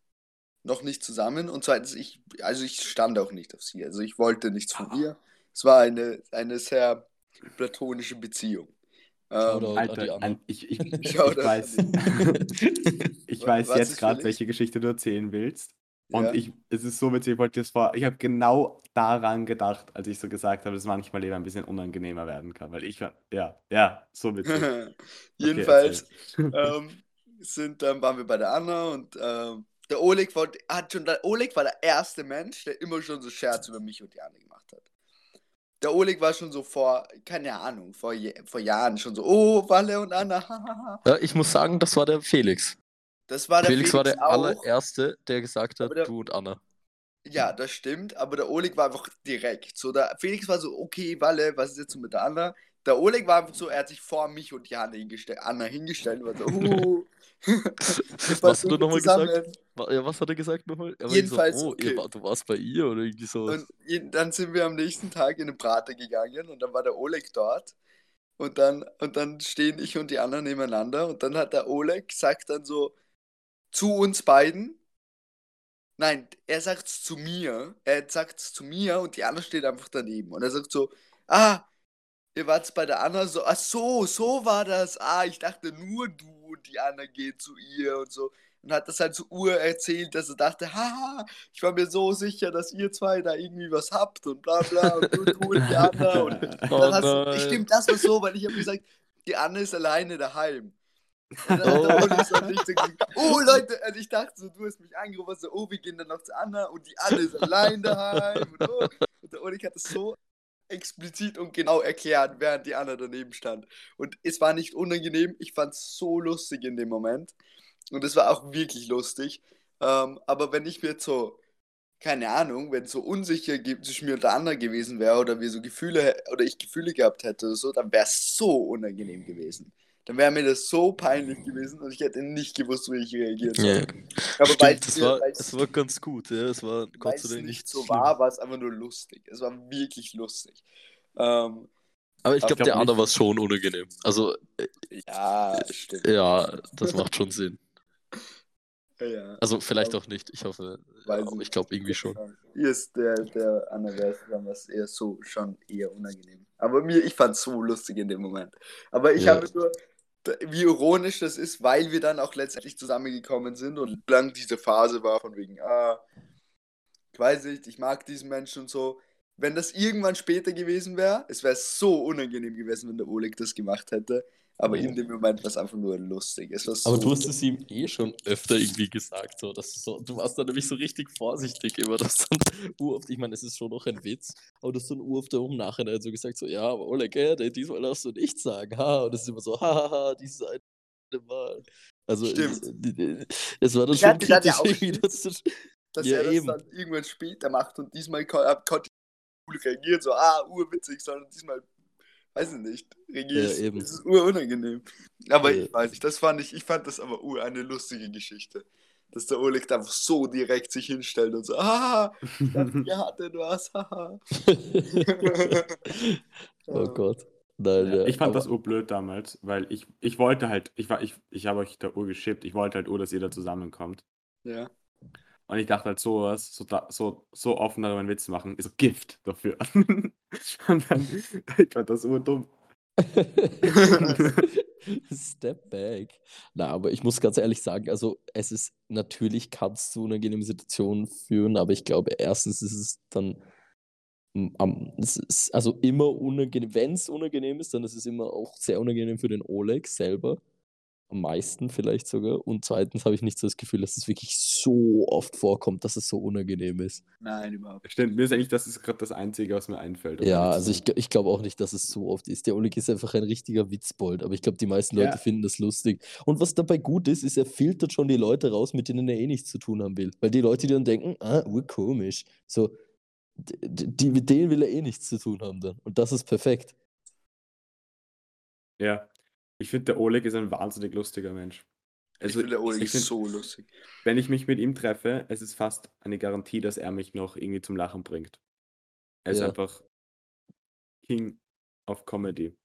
noch nicht zusammen und zweitens, ich, also ich stand auch nicht auf sie, also ich wollte nichts von ihr. Es war eine, eine sehr platonische Beziehung. Ähm, Alter, an, ich, ich, [LAUGHS] ich, an weiß, [LAUGHS] ich weiß jetzt gerade, welche Geschichte du erzählen willst. Und Ja. ich, es ist so witzig, ich wollte das vor, ich habe genau daran gedacht, als ich so gesagt habe, dass manchmal Leben ein bisschen unangenehmer werden kann, weil ich, war- ja, ja, so witzig. [LAUGHS] Okay, Jedenfalls erzähl. [LAUGHS] ähm, sind, dann waren wir bei der Anna und ähm, der Oleg wollte, hat schon, der Oleg war der erste Mensch, der immer schon so Scherz über mich und die Anna gemacht hat. Der Oleg war schon so vor, keine Ahnung, vor, vor Jahren schon so, oh, Walle und Anna, [LAUGHS] hahaha. Ja, ich muss sagen, das war der Felix. Das war der Felix, war der auch. allererste, der gesagt hat, der- du und Anna. Ja, das stimmt, aber der Oleg war einfach direkt. So, der Felix war so, okay, Walle, was ist jetzt so mit der Anna? Der Oleg war einfach so, er hat sich vor mich und die Anna hingestellt, Anna hingestellt und war so, [LAUGHS] uh. [LAUGHS] Was hat er nochmal gesagt? Ja, was hat er gesagt nochmal? Er Jedenfalls, so, oh, okay. ihr, du warst bei ihr oder irgendwie so. Und dann sind wir am nächsten Tag in den Prater gegangen und dann war der Oleg dort. Und dann, und dann stehen ich und die anderen nebeneinander und dann hat der Oleg sagt dann so zu uns beiden. Nein, er sagt es zu mir. Er sagt es zu mir und die Anna steht einfach daneben. Und er sagt so, ah, ihr wart bei der Anna so, ach so, so war das. Ah, ich dachte nur du und die Anna geht zu ihr und so. Und hat das halt so Ur erzählt, dass er dachte, haha, ich war mir so sicher, dass ihr zwei da irgendwie was habt und bla bla und du, du und die Anna. Und [LAUGHS] Oh dann hast du, stimmt, das war so, weil ich habe gesagt, die Anne ist alleine daheim. Dann Oh. oh [LAUGHS] Leute, also ich dachte so, du hast mich angerufen, so, oh, wir gehen dann noch zu Anna und die Anne ist allein daheim. Und, oh. und der Oleg hat es so explizit und genau erklärt, während die Anna daneben stand. Und es war nicht unangenehm, ich fand es so lustig in dem Moment. Und es war auch wirklich lustig. Ähm, aber wenn ich mir jetzt so, keine Ahnung, wenn es so unsicher zwischen mir und der Anna gewesen wäre oder wir so Gefühle oder ich Gefühle gehabt hätte oder so, dann wäre es so unangenehm gewesen. Dann wäre mir das so peinlich gewesen und ich hätte nicht gewusst, wie ich reagieren soll. Ja. Aber weil Stimmt, es das war, es war ganz gut, ja. Es war Gott sei Dank nicht so schlimm. war, war es einfach nur lustig. Es war wirklich lustig. Ähm, Aber ich glaube, glaub der nicht. war schon unangenehm. Also, äh, ja, stimmt. ja, das macht schon Sinn. Ja, Also, vielleicht auch nicht. Ich hoffe, ich glaube irgendwie schon. Hier ist der, der es dann was eher so schon eher unangenehm. Aber mir, ich fand es so lustig in dem Moment. Aber ich Ja. habe nur, wie ironisch das ist, weil wir dann auch letztendlich zusammengekommen sind und lang diese Phase war von wegen, ah, ich weiß nicht, ich mag diesen Menschen und so. Wenn das irgendwann später gewesen wäre, es wäre so unangenehm gewesen, wenn der Oleg das gemacht hätte. Aber in dem Moment war es einfach nur lustig. Es war so Aber du hast es ihm eh schon öfter irgendwie gesagt, so, dass du, so, du warst dann nämlich so richtig vorsichtig immer, [LAUGHS] dass dann uroft, ich meine, es ist schon noch ein Witz, aber du hast dann uroft im Nachhinein so gesagt, so, ja, aber Oleg, ey, diesmal darfst du nichts sagen, ha, und es ist immer so, hahaha, dieses eine Mal. Also, Stimmt. Es, es war dann Ich schon dann ja kritisch auch irgendwie, dass du, dass Ja, er das eben. dann irgendwann später macht und diesmal kon konnte ich cool reagieren, so, ah, urwitzig, sondern diesmal, weiß ich nicht, reagierst Ja, eben. Es ist urunangenehm. Aber Ja. ich weiß nicht, das fand ich, ich fand das aber ur eine lustige Geschichte. Dass der Oleg da einfach so direkt sich hinstellt und so, ah, ich dachte, [LAUGHS] ihr hattet was, haha. [LAUGHS] oh Gott. Nein, Ja, ja, ich fand aber- das urblöd damals, weil ich, ich wollte halt, ich war, ich, ich habe euch da urgeschippt, ich wollte halt ur, dass ihr da zusammenkommt. Ja. Und ich dachte halt sowas, so, so, so offen darüber einen Witz machen, ist Gift dafür. [LAUGHS] [LAUGHS] Und dann, ich fand das so dumm. [LAUGHS] Step back. Na, aber ich muss ganz ehrlich sagen, also es ist natürlich kann es zu unangenehmen Situationen führen, aber ich glaube, erstens ist es dann m, am, es ist also immer unangenehm, wenn es unangenehm ist, dann ist es immer auch sehr unangenehm für den Oleg selber. Am meisten vielleicht sogar. Und zweitens habe ich nicht so das Gefühl, dass es wirklich so oft vorkommt, dass es so unangenehm ist. Nein, überhaupt. Stimmt, mir ist eigentlich das ist gerade das Einzige, was mir einfällt. um Ja, also ich, ich glaube auch nicht, dass es so oft ist. Der Oleg ist einfach ein richtiger Witzbold, aber ich glaube, die meisten Leute Ja. finden das lustig. Und was dabei gut ist, ist, er filtert schon die Leute raus, mit denen er eh nichts zu tun haben will. Weil die Leute, die dann denken, ah, urkomisch, so, die, mit denen will er eh nichts zu tun haben dann. Und das ist perfekt. Ja. Ich finde, der Oleg ist ein wahnsinnig lustiger Mensch. Also, ich finde, der Oleg ist find, so lustig. wenn ich mich mit ihm treffe, es ist fast eine Garantie, dass er mich noch irgendwie zum Lachen bringt. Er ist Ja. einfach King of Comedy.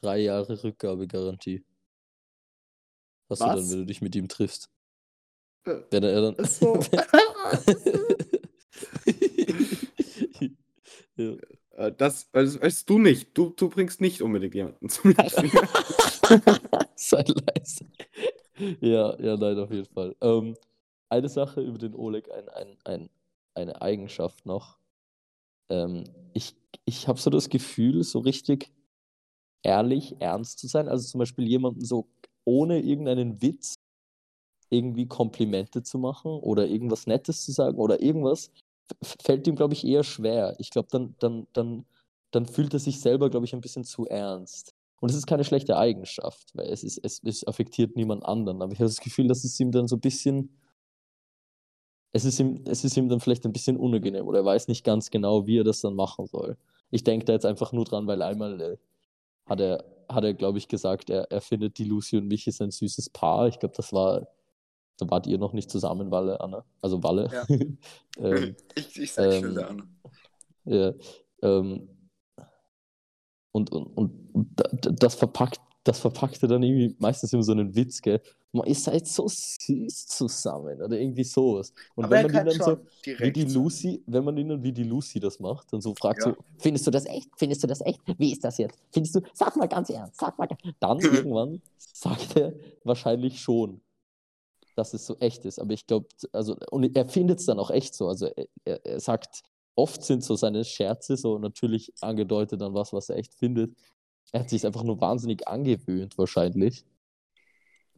Drei Jahre Rückgabegarantie. Hast du dann, Was? wenn du dich mit ihm triffst. Äh, Wenn er dann. So. [LAUGHS] [LAUGHS] ja. Äh, Das das weißt du nicht. Du, du bringst nicht unbedingt jemanden zum Lachen. [LAUGHS] [LAUGHS] Sei leise. Ja, ja, nein, auf jeden Fall. Ähm, eine Sache über den Oleg, ein, ein, ein, eine Eigenschaft noch. Ähm, ich ich habe so das Gefühl, so richtig ehrlich, ernst zu sein. Also zum Beispiel jemanden so ohne irgendeinen Witz irgendwie Komplimente zu machen oder irgendwas Nettes zu sagen oder irgendwas, fällt ihm, glaube ich, eher schwer. Ich glaube, dann, dann, dann, dann fühlt er sich selber, glaube ich, ein bisschen zu ernst. Und es ist keine schlechte Eigenschaft, weil es, ist, es, es affektiert niemand anderen. Aber ich habe das Gefühl, dass es ihm dann so ein bisschen, es ist ihm, es ist ihm dann vielleicht ein bisschen unangenehm oder er weiß nicht ganz genau, wie er das dann machen soll. Ich denke da jetzt einfach nur dran, weil einmal äh, hat er, hat er glaube ich, gesagt, er, er findet die Lucy und mich ist ein süßes Paar. Ich glaube, das war, da wart ihr noch nicht zusammen, Walle, Anna. Also Walle. Ja. [LAUGHS] ähm, [LAUGHS] Ich, ich sag schon ähm, da an. ja, ähm, und, und, und da- da- das verpackt, das verpackte dann irgendwie meistens immer so einen Witz, gell? Man, ihr seid so süß zusammen oder irgendwie sowas. Und Aber wenn man ihn dann so, wie die Lucy, wenn man ihn dann wie die Lucy das macht, dann so fragt Ja. so, findest du das echt? Findest du das echt? Wie ist das jetzt? Findest du, sag mal ganz ernst, sag mal. ganz-" Dann irgendwann sagt er wahrscheinlich schon, dass es so echt ist. Aber ich glaube, also, und er findet es dann auch echt so. Also er, er, er sagt, oft sind so seine Scherze so natürlich angedeutet an was, was er echt findet. Er hat sich einfach nur wahnsinnig angewöhnt, wahrscheinlich,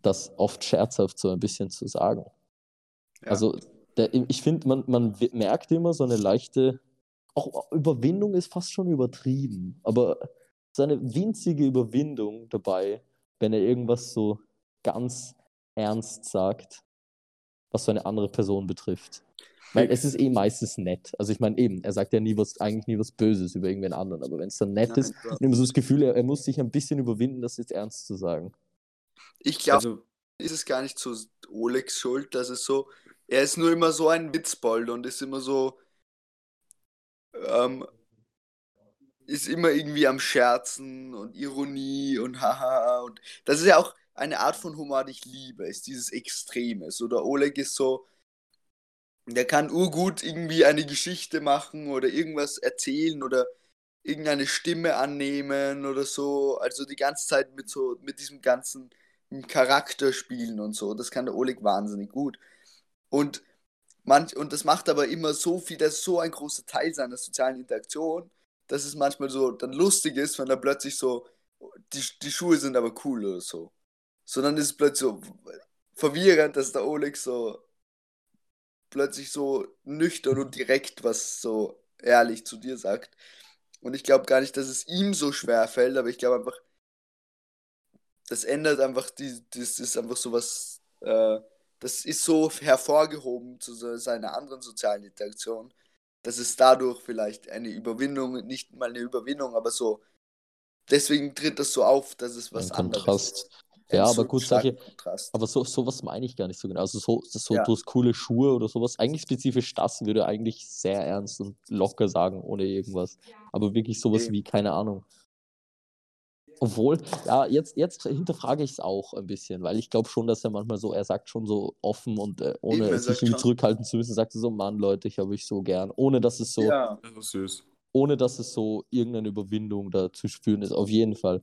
das oft scherzhaft so ein bisschen zu sagen. Ja. Also, der, ich finde, man, man merkt immer so eine leichte, auch Überwindung ist fast schon übertrieben, aber so eine winzige Überwindung dabei, wenn er irgendwas so ganz ernst sagt, was so eine andere Person betrifft. Weil es ist eh meistens nett. Also ich meine eben, er sagt ja nie was, eigentlich nie was Böses über irgendwen anderen, aber wenn es dann nett Nein, ist, ich habe so das Gefühl, er, er muss sich ein bisschen überwinden, das jetzt ernst zu sagen. Ich glaube, Also, ist es gar nicht so Olegs Schuld, dass es so, er ist nur immer so ein Witzbold und ist immer so, ähm, ist immer irgendwie am Scherzen und Ironie und haha und das ist ja auch eine Art von Humor, die ich liebe, ist dieses Extremes. Oder Oleg ist so, der kann urgut irgendwie eine Geschichte machen oder irgendwas erzählen oder irgendeine Stimme annehmen oder so. Also die ganze Zeit mit so, mit diesem ganzen Charakter spielen und so. Das kann der Oleg wahnsinnig gut. Und manch, und das macht aber immer so viel, das ist so ein großer Teil seiner sozialen Interaktion, dass es manchmal so dann lustig ist, wenn er plötzlich so, die, die Schuhe sind aber cool oder so. Sondern ist es plötzlich so verwirrend, dass der Oleg so plötzlich so nüchtern und direkt was so ehrlich zu dir sagt. Und ich glaube gar nicht, dass es ihm so schwer fällt, aber ich glaube einfach, das ändert einfach, die, das ist einfach so was, äh, das ist so hervorgehoben zu seiner anderen sozialen Interaktion, dass es dadurch vielleicht eine Überwindung, nicht mal eine Überwindung, aber so, deswegen tritt das so auf, dass es was Ein anderes Kontrast. ist. Ja, aber so gut, solche, aber so, sowas meine ich gar nicht so genau. Also so, so Ja. coole Schuhe oder sowas. Eigentlich spezifisch das würde er eigentlich sehr ernst und locker sagen, ohne irgendwas. Aber wirklich sowas wie, keine Ahnung. Obwohl, ja, jetzt, jetzt hinterfrage ich es auch ein bisschen, weil ich glaube schon, dass er manchmal so, er sagt schon so offen und äh, ohne Eben, sich irgendwie zurückhalten zu müssen, sagt er so, Mann, Leute, ich habe euch so gern. Ohne dass es so, Ja, Das ist süß. ohne dass es so irgendeine Überwindung da zu spüren ist, auf jeden Fall.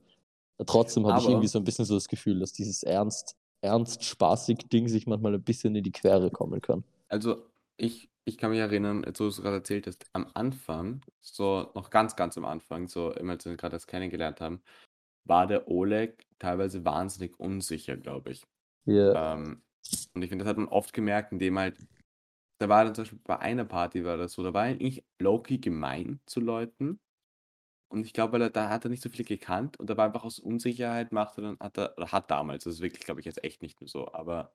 Trotzdem habe ich irgendwie so ein bisschen so das Gefühl, dass dieses ernst, ernst spaßig Ding sich manchmal ein bisschen in die Quere kommen kann. Also, ich, ich kann mich erinnern, wo du es gerade erzählt hast, am Anfang, so noch ganz, ganz am Anfang, so immer als wir gerade erst kennengelernt haben, war der Oleg teilweise wahnsinnig unsicher, glaube ich. Ja, Ähm, und ich finde, das hat man oft gemerkt, indem halt, da war dann zum Beispiel bei einer Party war das so, da war eigentlich low-key gemein zu Leuten. Und ich glaube, weil er da hat er nicht so viele gekannt und da war einfach aus Unsicherheit macht er dann, hat er, oder hat damals, das ist wirklich, glaube ich, jetzt echt nicht mehr so, aber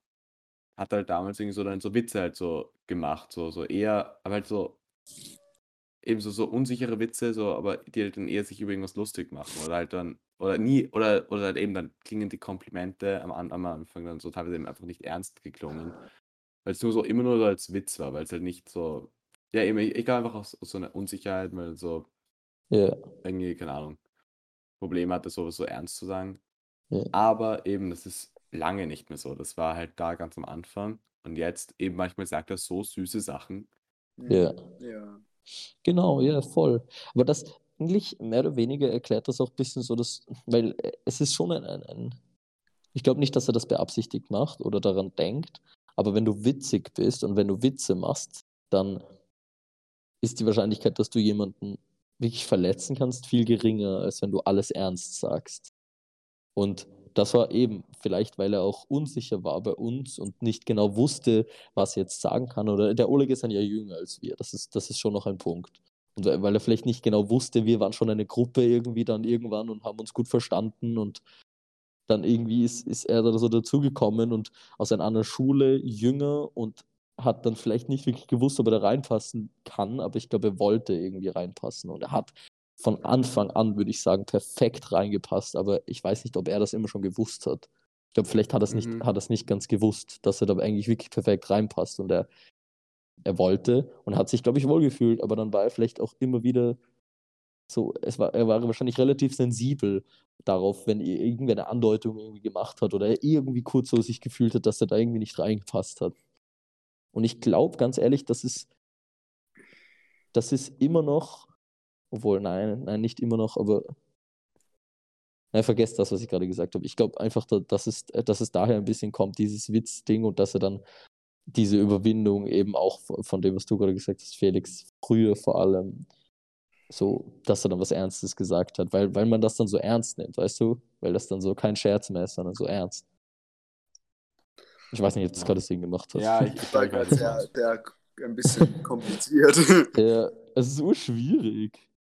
hat halt damals irgendwie so dann so Witze halt so gemacht, so, so eher, aber halt so, eben so, so unsichere Witze, so, aber die halt dann eher sich über irgendwas lustig machen oder halt dann, oder nie, oder, oder halt eben dann klingen die Komplimente am, am Anfang dann so teilweise eben einfach nicht ernst geklungen, weil es nur so immer nur so als Witz war, weil es halt nicht so, ja eben, ich glaube einfach aus, aus so einer Unsicherheit, weil so ja, irgendwie, keine Ahnung, Probleme hatte, sowas so ernst zu sagen. Ja. Aber eben, das ist lange nicht mehr so. Das war halt da ganz am Anfang. Und jetzt eben manchmal sagt er so süße Sachen. ja. ja. Genau, ja, voll. Aber das eigentlich mehr oder weniger erklärt das auch ein bisschen so, dass, weil äh, es ist schon ein, ein, ein ich glaube nicht, dass er das beabsichtigt macht oder daran denkt, aber wenn du witzig bist und wenn du Witze machst, dann ist die Wahrscheinlichkeit, dass du jemanden wirklich verletzen kannst, viel geringer, als wenn du alles ernst sagst. Und das war eben vielleicht, weil er auch unsicher war bei uns und nicht genau wusste, was er jetzt sagen kann. Oder der Oleg ist ein Jahr jünger als wir. Das ist, das ist schon noch ein Punkt. Und weil er vielleicht nicht genau wusste, wir waren schon eine Gruppe irgendwie dann irgendwann und haben uns gut verstanden und dann irgendwie ist, ist er da so dazugekommen und aus einer anderen Schule, jünger und hat dann vielleicht nicht wirklich gewusst, ob er da reinpassen kann, aber ich glaube, er wollte irgendwie reinpassen und er hat von Anfang an, würde ich sagen, perfekt reingepasst, aber ich weiß nicht, ob er das immer schon gewusst hat. Ich glaube, vielleicht hat er es nicht, Mhm. hat er es nicht ganz gewusst, dass er da eigentlich wirklich perfekt reinpasst und er, er wollte und hat sich, glaube ich, wohlgefühlt, aber dann war er vielleicht auch immer wieder so, es war, er war wahrscheinlich relativ sensibel darauf, wenn er irgendwer eine Andeutung irgendwie gemacht hat oder er irgendwie kurz so sich gefühlt hat, dass er da irgendwie nicht reingepasst hat. Und ich glaube, ganz ehrlich, das ist, das ist immer noch, obwohl, nein, nein, nicht immer noch, aber nein, vergesst das, was ich gerade gesagt habe. Ich glaube einfach, da- dass es, dass es daher ein bisschen kommt, dieses Witzding und dass er dann diese Überwindung eben auch von von dem, was du gerade gesagt hast, Felix, früher vor allem, so, dass er dann was Ernstes gesagt hat, weil, weil man das dann so ernst nimmt, weißt du? Weil das dann so kein Scherz mehr ist, sondern so ernst. Ich weiß nicht, ob du das gerade Sinn gemacht hast. Ja, ich, [LAUGHS] War gerade sehr, sehr ein bisschen kompliziert. [LAUGHS] Ja, es ist urschwierig.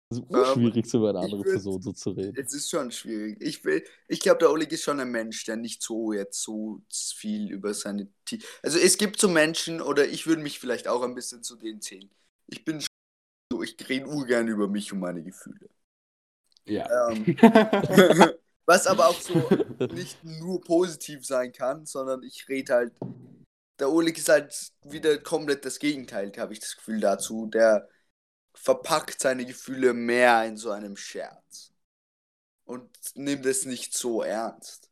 Es ist urschwierig, so über eine Ähm, andere würd- Person so zu reden. Es ist schon schwierig. Ich will, ich glaube, der Oleg ist schon ein Mensch, der nicht so jetzt so viel über seine. Ti- Also es gibt so Menschen, oder ich würde mich vielleicht auch ein bisschen zu denen zählen. Ich bin schon so, ich rede ungern über mich und meine Gefühle. Ja. Ähm, [LAUGHS] was aber auch so [LAUGHS] nicht nur positiv sein kann, sondern ich rede halt. Der Oleg ist halt wieder komplett das Gegenteil, habe ich das Gefühl dazu. Der verpackt seine Gefühle mehr in so einem Scherz und nimmt es nicht so ernst.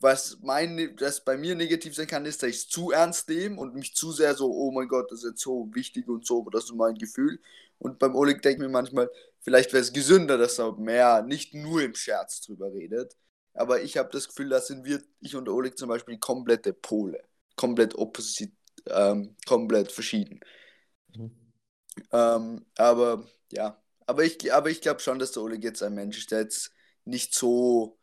Was mein, das bei mir negativ sein kann, ist, dass ich es zu ernst nehme und mich zu sehr so, oh mein Gott, das ist jetzt so wichtig und so, aber das ist mein Gefühl. Und beim Oleg denke ich mir manchmal, vielleicht wäre es gesünder, dass er mehr, nicht nur im Scherz drüber redet. Aber ich habe das Gefühl, da sind wir, ich und Oleg zum Beispiel, komplette Pole. Komplett opposit, ähm, komplett verschieden. Mhm. Ähm, aber ja, aber ich, aber ich glaube schon, dass der Oleg jetzt ein Mensch ist, der jetzt nicht so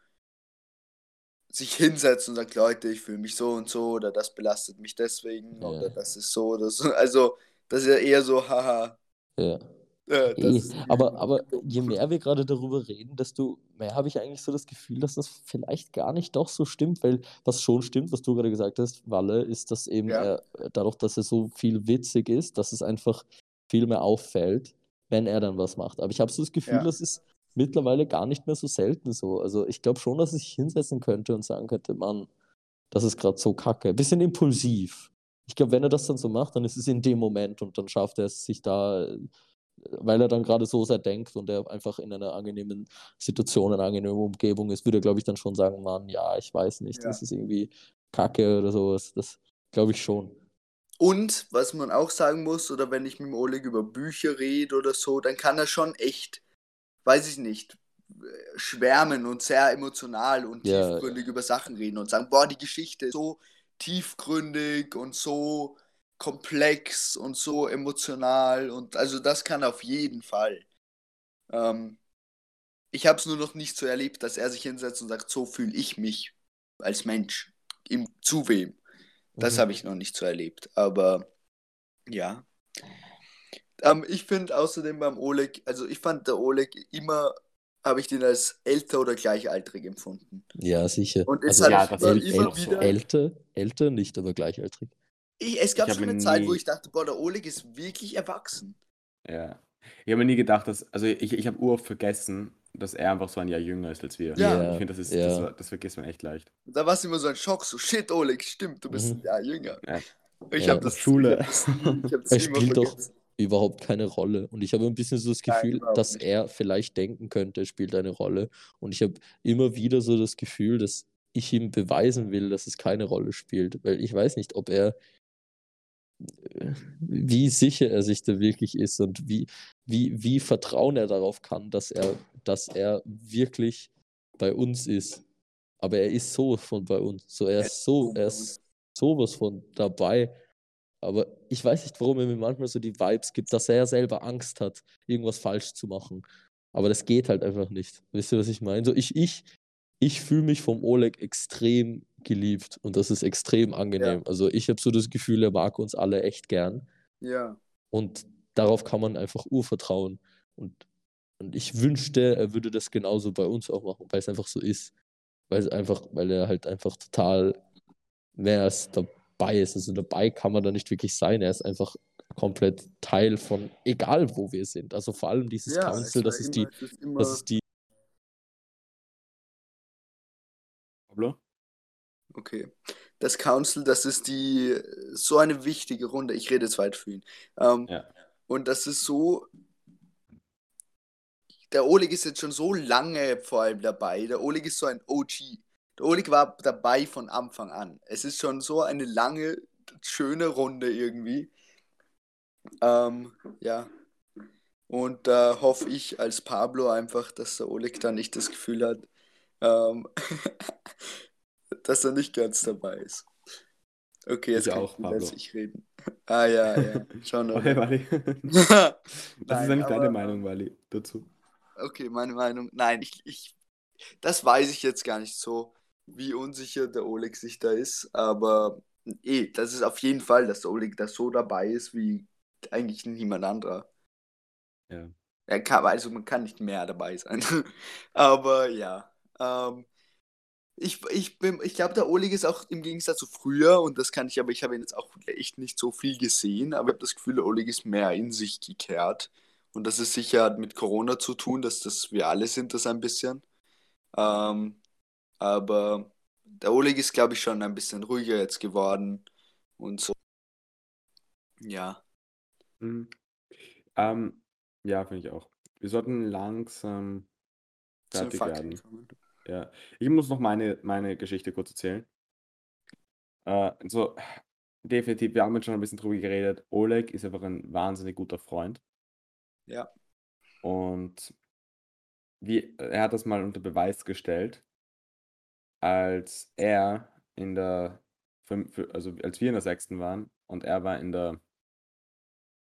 sich hinsetzt und sagt, Leute, ich fühle mich so und so oder das belastet mich deswegen Ja. oder das ist so oder so. Also, das ist ja eher so, haha. Ja. Äh, Eh, ist aber, aber je mehr wir gerade darüber reden, desto mehr habe ich eigentlich so das Gefühl, dass das vielleicht gar nicht doch so stimmt, weil was schon stimmt, was du gerade gesagt hast, Walle, ist, dass eben Ja. er, dadurch, dass er so viel witzig ist, dass es einfach viel mehr auffällt, wenn er dann was macht. Aber ich habe so das Gefühl, Ja. das ist mittlerweile gar nicht mehr so selten so. Also ich glaube schon, dass sich hinsetzen könnte und sagen könnte, Mann, das ist gerade so kacke. Bisschen impulsiv. Ich glaube, wenn er das dann so macht, dann ist es in dem Moment und dann schafft er es, sich da weil er dann gerade so sehr denkt und er einfach in einer angenehmen Situation, in einer angenehmen Umgebung ist, würde er, glaube ich, dann schon sagen, Mann, ja, ich weiß nicht, Ja. das ist irgendwie Kacke oder sowas. Das glaube ich schon. Und was man auch sagen muss, oder wenn ich mit dem Oleg über Bücher rede oder so, dann kann er schon echt, weiß ich nicht, schwärmen und sehr emotional und Ja. tiefgründig über Sachen reden und sagen, boah, die Geschichte ist so tiefgründig und so komplex und so emotional und also das kann auf jeden Fall. Ähm, ich habe es nur noch nicht so erlebt, dass er sich hinsetzt und sagt, so fühle ich mich als Mensch. Im, zu wem? Das Mhm. habe ich noch nicht so erlebt, aber ja. Ähm, ich finde außerdem beim Oleg, also ich fand der Oleg immer, habe ich den als älter oder gleichaltrig empfunden. Ja, sicher. Und es also, hat ja, immer so. wieder. älter, älter nicht, aber gleichaltrig. Ich, es gab Ich schon eine Zeit, wo nie- ich dachte, boah, der Oleg ist wirklich erwachsen. Ja. Ich habe mir nie gedacht, dass, also ich, ich habe uroft vergessen, dass er einfach so ein Jahr jünger ist als wir. Ja. Ich finde, das ist, Ja. das, das vergisst man echt leicht. Und da war es immer so ein Schock, so shit, Oleg, stimmt, du bist Mhm. ein Jahr jünger. Ja. Ich Ja, habe das, Schule. Ich hab das, nie- ich hab das [LAUGHS] Er immer spielt doch vergessen. überhaupt keine Rolle. Und ich habe ein bisschen so das Nein, Gefühl, überhaupt dass nicht. er vielleicht denken könnte, er spielt eine Rolle. Und ich habe immer wieder so das Gefühl, dass ich ihm beweisen will, dass es keine Rolle spielt. Weil ich weiß nicht, ob er, wie sicher er sich da wirklich ist und wie, wie, wie Vertrauen er darauf kann, dass er, dass er wirklich bei uns ist. Aber er ist sowas von bei uns. So, er ist so, er ist sowas von dabei. Aber ich weiß nicht, warum er mir manchmal so die Vibes gibt, dass er selber Angst hat, irgendwas falsch zu machen. Aber das geht halt einfach nicht. Wisst ihr, was ich meine? So, ich, ich, ich fühle mich vom Oleg extrem geliebt und das ist extrem angenehm. Also ich habe so das Gefühl, er mag uns alle echt gern Ja. und darauf kann man einfach urvertrauen. Und, und ich wünschte, er würde das genauso bei uns auch machen, weil es einfach so ist. Weil es einfach, weil er halt einfach total mehr als dabei ist. Also dabei kann man da nicht wirklich sein. Er ist einfach komplett Teil von, egal wo wir sind. Also vor allem dieses ja, Council, das ist immer, die, das ist die, Pablo? Okay. Das Council, das ist die so eine wichtige Runde. Ich rede jetzt weit für ihn. Ähm, Ja. Und das ist so. Der Oleg ist jetzt schon so lange vor allem dabei. Der Oleg ist so ein OG. Der Oleg war dabei von Anfang an. Es ist schon so eine lange, schöne Runde irgendwie. Ähm, ja. Und da hoffe ich als Pablo einfach, dass der Oleg da nicht das Gefühl hat, ähm, [LAUGHS] dass er nicht ganz dabei ist. Okay, jetzt Ich kann auch, ich wieder Pablo. als ich reden. Ah ja, ja. Schon. [LAUGHS] Okay, Wally. [LAUGHS] Was ist eigentlich deine Meinung, Wally, dazu? Okay, meine Meinung. Nein, ich, ich, das weiß ich jetzt gar nicht so, wie unsicher der Oleg sich da ist. Aber eh, das ist auf jeden Fall, dass der Oleg da so dabei ist wie eigentlich niemand anderer. Ja. Er kann, also man kann nicht mehr dabei sein. [LAUGHS] Aber ja. Ähm, ich, ich, bin- ich glaube, der Oleg ist auch im Gegensatz zu früher, und das kann ich, aber ich habe ihn jetzt auch echt nicht so viel gesehen, aber ich habe das Gefühl, der Oleg ist mehr in sich gekehrt. Und das ist sicher mit Corona zu tun, dass das wir alle sind das ein bisschen. Ähm, aber der Oleg ist, glaube ich, schon ein bisschen ruhiger jetzt geworden und so. Ja. Mhm. Ähm, ja, finde ich auch. Wir sollten langsam fertig werden. kommen. Ja. Ich muss noch meine, meine Geschichte kurz erzählen. Äh, also, definitiv, wir haben jetzt schon ein bisschen drüber geredet. Oleg ist einfach ein wahnsinnig guter Freund. Ja. Und wie, er hat das mal unter Beweis gestellt, als er in der, fünf, also als wir in der sechsten waren und er war in der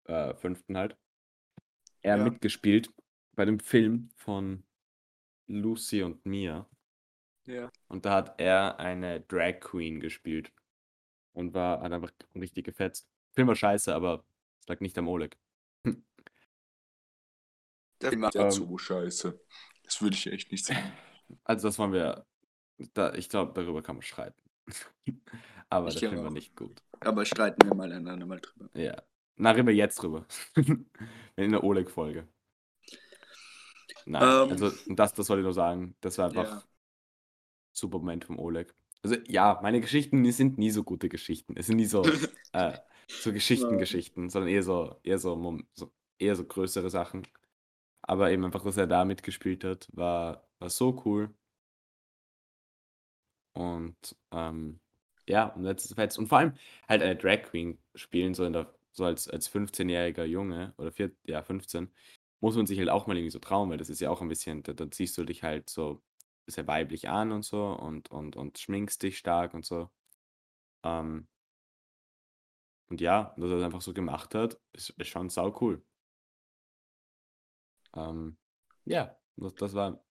äh, fünften halt, er Ja. mitgespielt bei dem Film von Lucy und Mia. Ja. Und da hat er eine Drag Queen gespielt. Und war, hat einfach richtig gefetzt. Film war scheiße, aber es lag nicht am Oleg. [LAUGHS] Der macht ja ja Ähm, so scheiße. Das würde ich echt nicht sagen. [LAUGHS] Also das wollen wir, da, ich glaube, darüber kann man streiten. [LAUGHS] aber Ich der Film war nicht gut. Aber streiten wir mal ein andermal drüber. Ja. Na, reden wir jetzt drüber. In der Oleg-Folge. Nein, Ähm, also das, das wollte ich nur sagen. Das war einfach Ja. super Moment vom Oleg. Also ja, meine Geschichten sind nie so gute Geschichten. Es sind nie so, [LAUGHS] äh, so Geschichten-Geschichten, sondern eher so, eher so, so eher so größere Sachen. Aber eben einfach, dass er da mitgespielt hat, war, war so cool. Und ähm, ja, und jetzt fetzt. Und vor allem halt eine Drag Queen spielen, so, in der, so als, als 15-jähriger Junge oder vier, ja, 15, muss man sich halt auch mal irgendwie so trauen, weil das ist ja auch ein bisschen, da, da ziehst du dich halt so sehr weiblich an und so und, und, und schminkst dich stark und so. Ähm, und ja, dass er das einfach so gemacht hat, ist, ist schon sau cool. Ähm, ja, das, das war.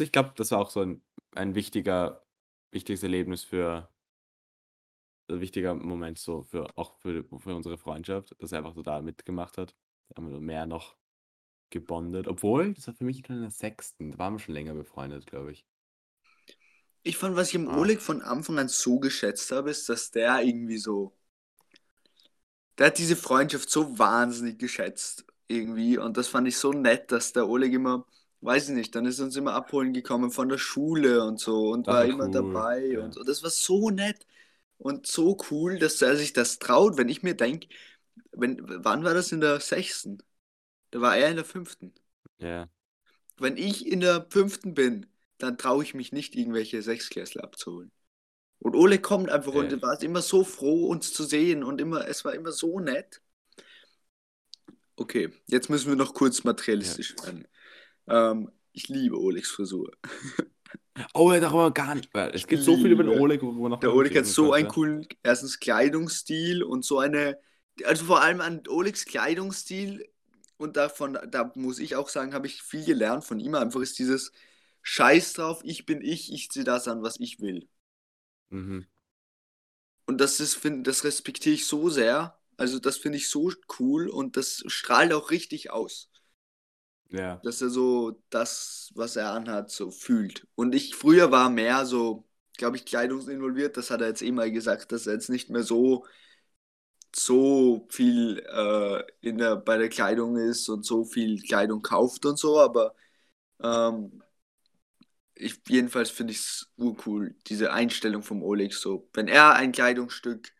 ich glaube, das war auch so ein, ein wichtiger, wichtiges Erlebnis für, ein wichtiger Moment so für auch für, für unsere Freundschaft, dass er einfach so da mitgemacht hat. Mehr noch gebondet. Obwohl, das war für mich dann in der sechsten. Da waren wir schon länger befreundet, glaube ich. Ich fand, was ich am Ah. Oleg von Anfang an so geschätzt habe, ist, dass der irgendwie so. Der hat diese Freundschaft so wahnsinnig geschätzt, irgendwie. Und das fand ich so nett, dass der Oleg immer, weiß ich nicht, dann ist er uns immer abholen gekommen von der Schule und so und Das war war immer cool, dabei ja. und so. Das war so nett und so cool, dass er sich das traut, wenn ich mir denke, wenn, wann war das in der sechsten? Da war er in der fünften. Ja. Wenn ich in der fünften bin, dann traue ich mich nicht, irgendwelche Sechsklässler abzuholen. Und Ole kommt einfach Ja. und war immer so froh, uns zu sehen und immer, es war immer so nett. Okay, jetzt müssen wir noch kurz materialistisch werden. Ähm, ich liebe Olegs Frisur. Oh, ja, darüber gar nicht. Es gibt so viel über den Oleg, wo man noch Der Oleg hat so einen coolen, erstens Kleidungsstil und so eine, also vor allem an Olegs Kleidungsstil und davon, da muss ich auch sagen, habe ich viel gelernt von ihm. Einfach ist dieses Scheiß drauf, ich bin ich, ich ziehe das an, was ich will. Mhm. Und das ist, find, das respektiere ich so sehr. Also das finde ich so cool und das strahlt auch richtig aus, Ja. dass er so das, was er anhat, so fühlt. Und ich früher war mehr so, glaube ich, kleidungsinvolviert. Das hat er jetzt eh mal gesagt, dass er jetzt nicht mehr so so viel äh, in der, bei der Kleidung ist und so viel Kleidung kauft und so, aber ähm, ich, jedenfalls finde ich es urcool, diese Einstellung vom Oleg so. Wenn er ein Kleidungsstück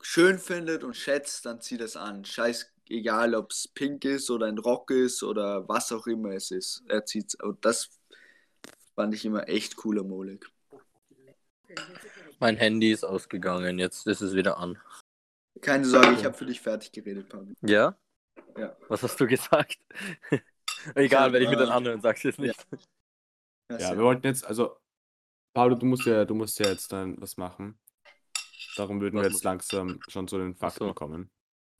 schön findet und schätzt, dann zieht es an. Scheiß, egal ob es pink ist oder ein Rock ist oder was auch immer es ist. Er zieht's. Und das fand ich immer echt cool am Oleg. Mein Handy ist ausgegangen, jetzt ist es wieder an. Keine Sorge, ich habe für dich fertig geredet, Pablo. Ja? Ja. Was hast du gesagt? [LAUGHS] Egal, wenn ich mit den äh, anderen sag's jetzt nicht. Ja, wir wollten jetzt, also, Paolo, du musst ja, du musst ja jetzt dann was machen. Darum würden Was wir jetzt langsam schon zu den Fakten so. kommen.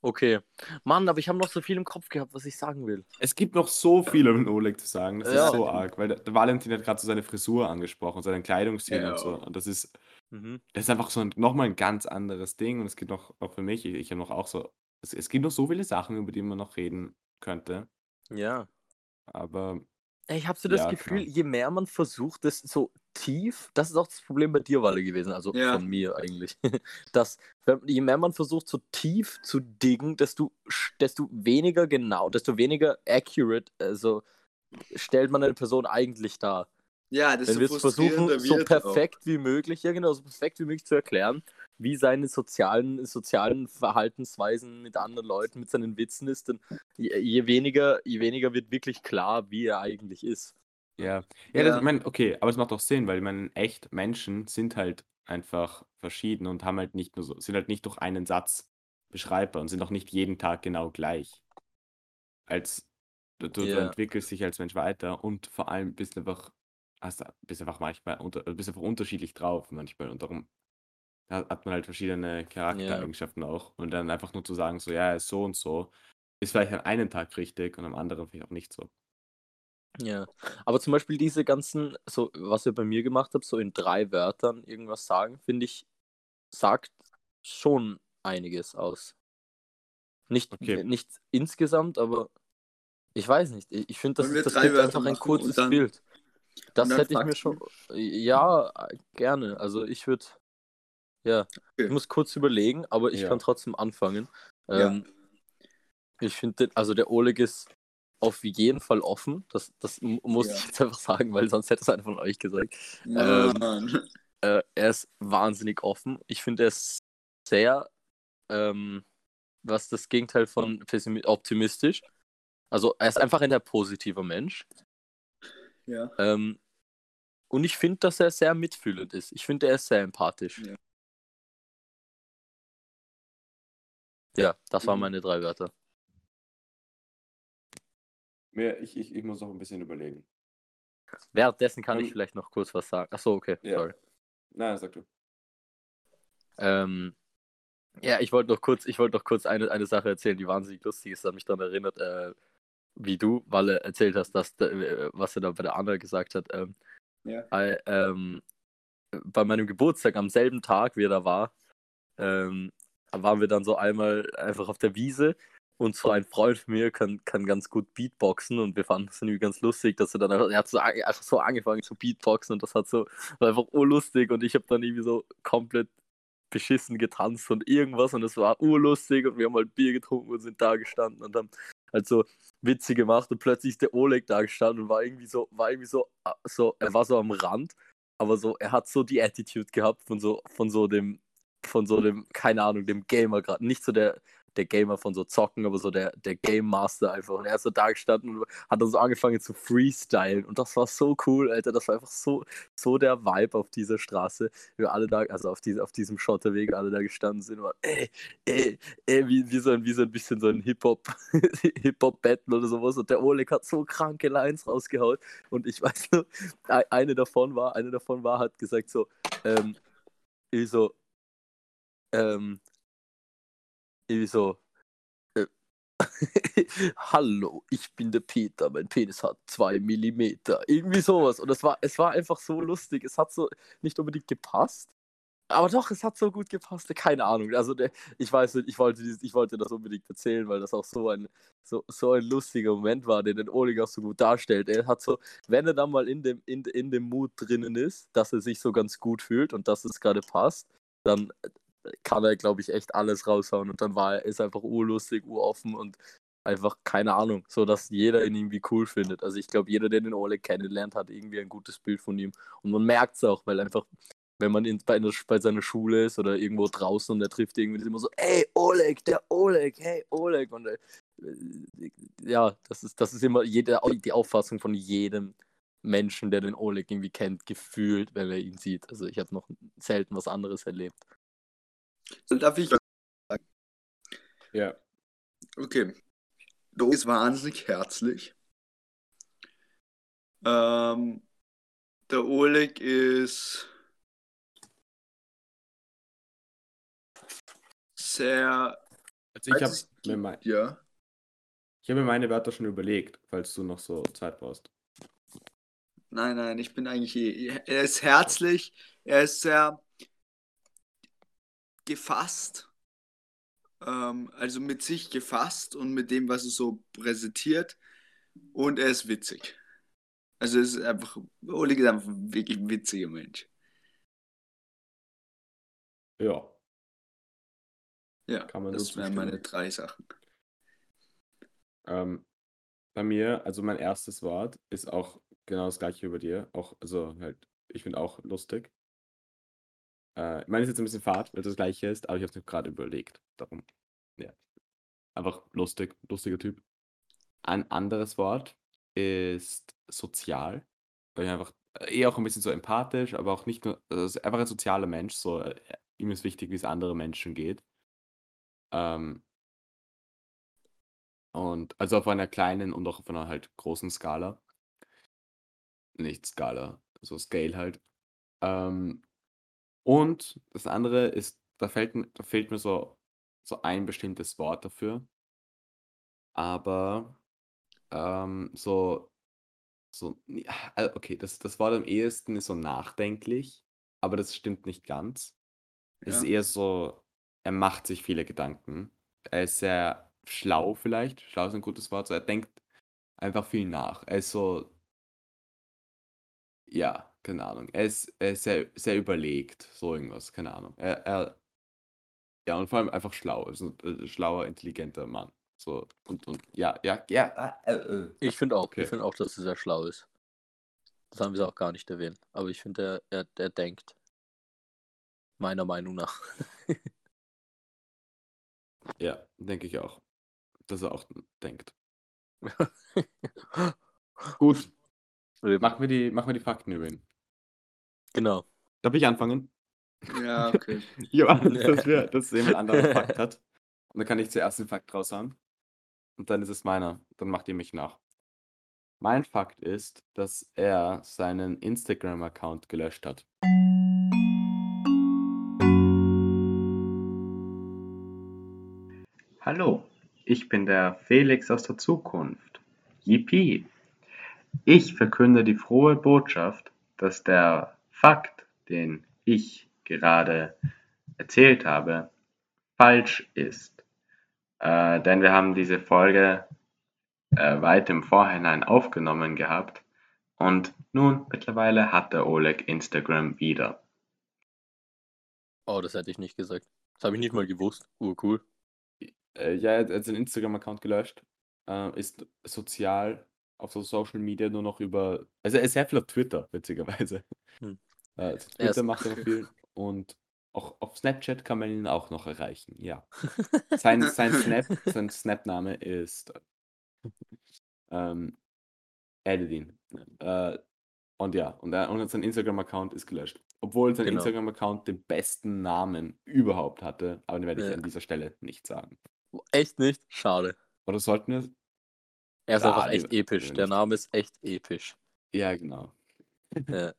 Okay. Mann, aber ich habe noch so viel im Kopf gehabt, was ich sagen will. Es gibt noch so viel den Oleg zu sagen. Das Ja. ist so arg, weil der, der Valentin hat gerade so seine Frisur angesprochen, seinen Kleidungsstil Ja. und so. Und das ist, Mhm. das ist einfach so ein, nochmal ein ganz anderes Ding. Und es gibt noch, auch für mich, ich, ich habe noch auch so, es, es gibt noch so viele Sachen, über die man noch reden könnte. Ja. Aber Ich habe so das Ja, Gefühl, klar. je mehr man versucht, das so tief, das ist auch das Problem bei dir, Walle, gewesen, also Ja. von mir eigentlich, [LAUGHS] dass wenn- je mehr man versucht, so tief zu diggen, desto, sch- desto weniger genau, desto weniger accurate, also stellt man eine Person eigentlich dar. Ja, das Wenn wir so es versuchen, so perfekt wie möglich, ja genau, so perfekt wie möglich zu erklären, wie seine sozialen, sozialen Verhaltensweisen mit anderen Leuten, mit seinen Witzen ist, dann je, je weniger, je weniger wird wirklich klar, wie er eigentlich ist. Ja, ja, Ja. Das, ich meine, okay, aber es macht auch Sinn, weil ich meine, echt Menschen sind halt einfach verschieden und haben halt nicht nur so, sind halt nicht durch einen Satz beschreibbar und sind auch nicht jeden Tag genau gleich. Als du, du, du entwickelst dich als Mensch weiter und vor allem bist einfach, hast, bist einfach manchmal unter, bist einfach unterschiedlich drauf manchmal und darum ha- hat man halt verschiedene Charaktereigenschaften auch und dann einfach nur zu sagen, so ja, er ist so und so, ist vielleicht an einem Tag richtig und am anderen vielleicht auch nicht so. Ja, aber zum Beispiel diese ganzen, so was ihr bei mir gemacht habt, so in drei Wörtern irgendwas sagen, finde ich, sagt schon einiges aus. Nicht, Okay. nicht insgesamt, aber ich weiß nicht. Ich, ich finde, das, Wollen wir drei Wörter einfach ein machen kurzes dann- Bild. Das hätte ich mir schon. Ja, gerne. Also ich würde. Ja, Okay. ich muss kurz überlegen, aber ich Ja. kann trotzdem anfangen. Ja. Ähm, ich finde, also der Oleg ist auf jeden Fall offen. Das, das mu- muss Ja. ich jetzt einfach sagen, weil sonst hätte es einer von euch gesagt. Mann. Äh, er ist wahnsinnig offen. Ich finde, er ist sehr, ähm, was das Gegenteil von optimistisch. Also er ist einfach ein sehr positiver Mensch. Ja. Ähm, und ich finde, dass er sehr mitfühlend ist. Ich finde, er ist sehr empathisch. Ja. Ja, das waren Mhm. meine drei Wörter. Mir, ich, ich, ich muss noch ein bisschen überlegen. Währenddessen kann ich Ähm, vielleicht noch kurz was sagen. Achso, okay, Ja. sorry. Nein, sag du. Ähm, ja, ich wollte noch kurz, ich wollte noch kurz eine, eine Sache erzählen, die wahnsinnig lustig ist, hat mich daran erinnert, äh, wie du, weil er erzählt hast, dass, äh, was er da bei der Anna gesagt hat. Ähm, Ja. äh, ähm, bei meinem Geburtstag am selben Tag, wie er da war, ähm, waren wir dann so einmal einfach auf der Wiese und so ein Freund von mir kann, kann ganz gut Beatboxen und wir fanden das irgendwie ganz lustig, dass er dann einfach, er hat so, einfach so angefangen zu Beatboxen und das hat so, war einfach urlustig und ich habe dann irgendwie so komplett beschissen getanzt und irgendwas und es war urlustig und wir haben halt Bier getrunken und sind da gestanden und haben halt so Witze gemacht und plötzlich ist der Oleg da gestanden und war irgendwie so, war irgendwie so, äh, so, er war so am Rand, aber so, er hat so die Attitude gehabt von so, von so dem, von so dem, keine Ahnung, dem Gamer gerade, nicht so der, der Gamer von so Zocken, aber so der, der Game Master einfach. Und er ist so da gestanden und hat dann so angefangen zu freestylen. Und das war so cool, Alter. Das war einfach so, so der Vibe auf dieser Straße. Wir alle da, also auf, diese, auf diesem Schotterweg, alle da gestanden sind waren, ey, ey, ey, wie, wie, so ein, wie so ein bisschen so ein Hip-Hop, [LAUGHS] Hip-Hop-Battle oder sowas. Und der Oleg hat so kranke Lines rausgehauen. Und ich weiß nur, eine davon war, eine davon war, hat gesagt so, ähm, ich so, ähm, irgendwie so, äh, [LAUGHS] Hallo, ich bin der Peter, mein Penis hat zwei Millimeter. Irgendwie sowas. Und es war, es war einfach so lustig. Es hat so nicht unbedingt gepasst. Aber doch, es hat so gut gepasst. Keine Ahnung. Also der, ich weiß nicht, ich wollte, ich wollte das unbedingt erzählen, weil das auch so ein, so, so ein lustiger Moment war, den den Oleg auch so gut darstellt. Er hat so, wenn er dann mal in dem, in, in dem Mut drinnen ist, dass er sich so ganz gut fühlt und dass es gerade passt, dann kann er, glaube ich, echt alles raushauen. Und dann war er, ist einfach urlustig, uroffen und einfach, keine Ahnung, so dass jeder ihn irgendwie cool findet. Also ich glaube, jeder, der den Oleg kennenlernt, hat irgendwie ein gutes Bild von ihm. Und man merkt es auch, weil einfach, wenn man in, bei, einer, bei seiner Schule ist oder irgendwo draußen und er trifft irgendwie ist immer so, ey, Oleg, der Oleg, hey, Oleg. Und äh, ja, das ist, das ist immer jede, die Auffassung von jedem Menschen, der den Oleg irgendwie kennt, gefühlt, wenn er ihn sieht. Also ich habe noch selten was anderes erlebt. Darf ich Ja. Okay. Du ist wahnsinnig herzlich. Ähm, der Oleg ist sehr. Also ich habe mir, mein, Ja. ich hab mir meine Wörter schon überlegt, falls du noch so Zeit brauchst. Nein, nein, ich bin eigentlich. eh- Er ist herzlich, er ist sehr gefasst. Ähm, also mit sich gefasst und mit dem, was er so präsentiert. Und er ist witzig. Also es ist einfach. Oleg ist einfach ein wirklich witziger Mensch. Ja. Ja, Kann man das so wären meine drei Sachen. Ähm, bei mir, also mein erstes Wort ist auch genau das gleiche wie bei dir. Auch, also halt, ich finde auch lustig. Äh, ich meine, es ist jetzt ein bisschen fad, weil es das gleiche ist, aber ich habe es mir gerade überlegt. Darum, ja. Einfach lustig, lustiger Typ. Ein anderes Wort ist sozial. Weil ich einfach äh, eher auch ein bisschen so empathisch, aber auch nicht nur, also einfach ein sozialer Mensch. So, äh, ihm ist wichtig, wie es anderen Menschen geht. Ähm, und also auf einer kleinen und auch auf einer halt großen Skala. Nicht Skala, so Scale halt. Ähm, und das andere ist, da fällt, da fehlt mir so, so ein bestimmtes Wort dafür. Aber ähm, so, so, ja, äh, okay, das, das Wort am ehesten ist so nachdenklich, aber das stimmt nicht ganz. Es ist Ja. eher so, er macht sich viele Gedanken. Er ist sehr schlau vielleicht. Schlau ist ein gutes Wort. So, er denkt einfach viel nach. Er ist so, ja, keine Ahnung. Er ist, er ist sehr, sehr überlegt. So irgendwas, keine Ahnung. Er, er, ja, und vor allem einfach schlau. Ist ein äh, schlauer, intelligenter Mann. So, und, und, ja, ja, ja. Äh, äh. Ich finde auch, Okay. ich finde auch, dass er sehr schlau ist. Das haben wir auch gar nicht erwähnt. Aber ich finde, er, er, er denkt. Meiner Meinung nach. [LAUGHS] Ja, denke ich auch. Dass er auch denkt. [LAUGHS] Gut, machen wir die, machen wir die Fakten über ihn. Genau. Darf ich anfangen? Ja, [LAUGHS] okay. Ja, dass, wir, dass jemand anderer [LAUGHS] Fakt hat. Und dann kann ich zuerst den Fakt raushauen. Und dann ist es meiner. Dann macht ihr mich nach. Mein Fakt ist, dass er seinen Instagram-Account gelöscht hat. Hallo, ich bin der Felix aus der Zukunft. Yippie! Ich verkünde die frohe Botschaft, dass der Fakt, den ich gerade erzählt habe, falsch ist. Äh, denn wir haben diese Folge äh, weit im Vorhinein aufgenommen gehabt und nun mittlerweile hat der Oleg Instagram wieder. Oh, das hätte ich nicht gesagt. Das habe ich nicht mal gewusst. Uh, cool. Äh, ja, er hat seinen Instagram-Account gelöscht, äh, ist sozial auf so Social Media nur noch über, also er ist sehr viel auf Twitter, witzigerweise. Hm. Äh, Twitter macht er noch viel [LAUGHS] und auch auf Snapchat kann man ihn auch noch erreichen, ja. [LAUGHS] Sein, sein Snap, sein Snap-Name ist ähm, Edidin. Äh, und ja, und, er, und sein Instagram-Account ist gelöscht. Obwohl sein Genau. Instagram-Account den besten Namen überhaupt hatte, aber den werde ich Ja. an dieser Stelle nicht sagen. Echt nicht? Schade. Oder sollten wir? Er ist Ja, einfach echt episch. Der. Name ist echt episch. Ja, genau. Ja.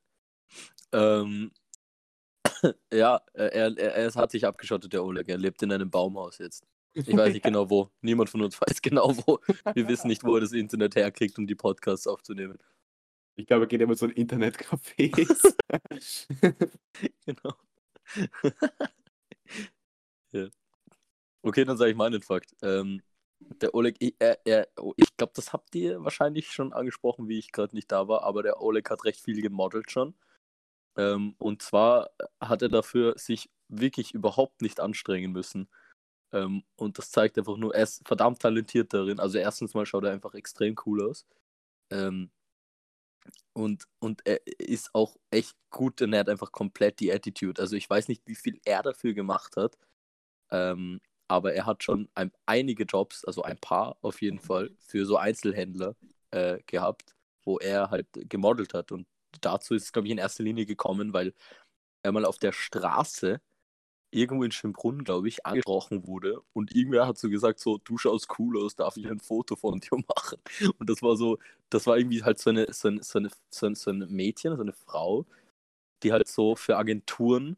Ähm, [COUGHS] ja, äh, er, er, er hat sich abgeschottet, der Oleg. Er lebt in einem Baumhaus jetzt. Ich weiß nicht [LAUGHS] genau wo. Niemand von uns [LAUGHS] weiß genau wo. Wir wissen nicht, wo er das Internet herkriegt, um die Podcasts aufzunehmen. Ich glaube, er geht immer so in Internetcafés. [LAUGHS] Genau. ja. Okay, dann sage ich meinen Fakt. Ähm, der Oleg, ich, er, oh, ich glaube, das habt ihr wahrscheinlich schon angesprochen, wie ich gerade nicht da war, aber der Oleg hat recht viel gemodelt schon. Ähm, und zwar hat er dafür sich wirklich überhaupt nicht anstrengen müssen. Ähm, und das zeigt einfach nur, er ist verdammt talentiert darin. Also erstens mal schaut er einfach extrem cool aus. Ähm, und, und er ist auch echt gut und er hat einfach komplett die Attitude. Also ich weiß nicht, wie viel er dafür gemacht hat, ähm, aber er hat schon ein, einige Jobs, also ein paar auf jeden Fall, für so Einzelhändler äh, gehabt, wo er halt gemodelt hat. Und dazu ist es, glaube ich, in erster Linie gekommen, weil er mal auf der Straße irgendwo in Schönbrunn, glaube ich, angesprochen wurde und irgendwer hat so gesagt, so, du schaust cool aus, darf ich ein Foto von dir [LAUGHS] machen? Und das war so, das war irgendwie halt so eine, so eine, so eine, so ein, so ein Mädchen, so eine Frau, die halt so für Agenturen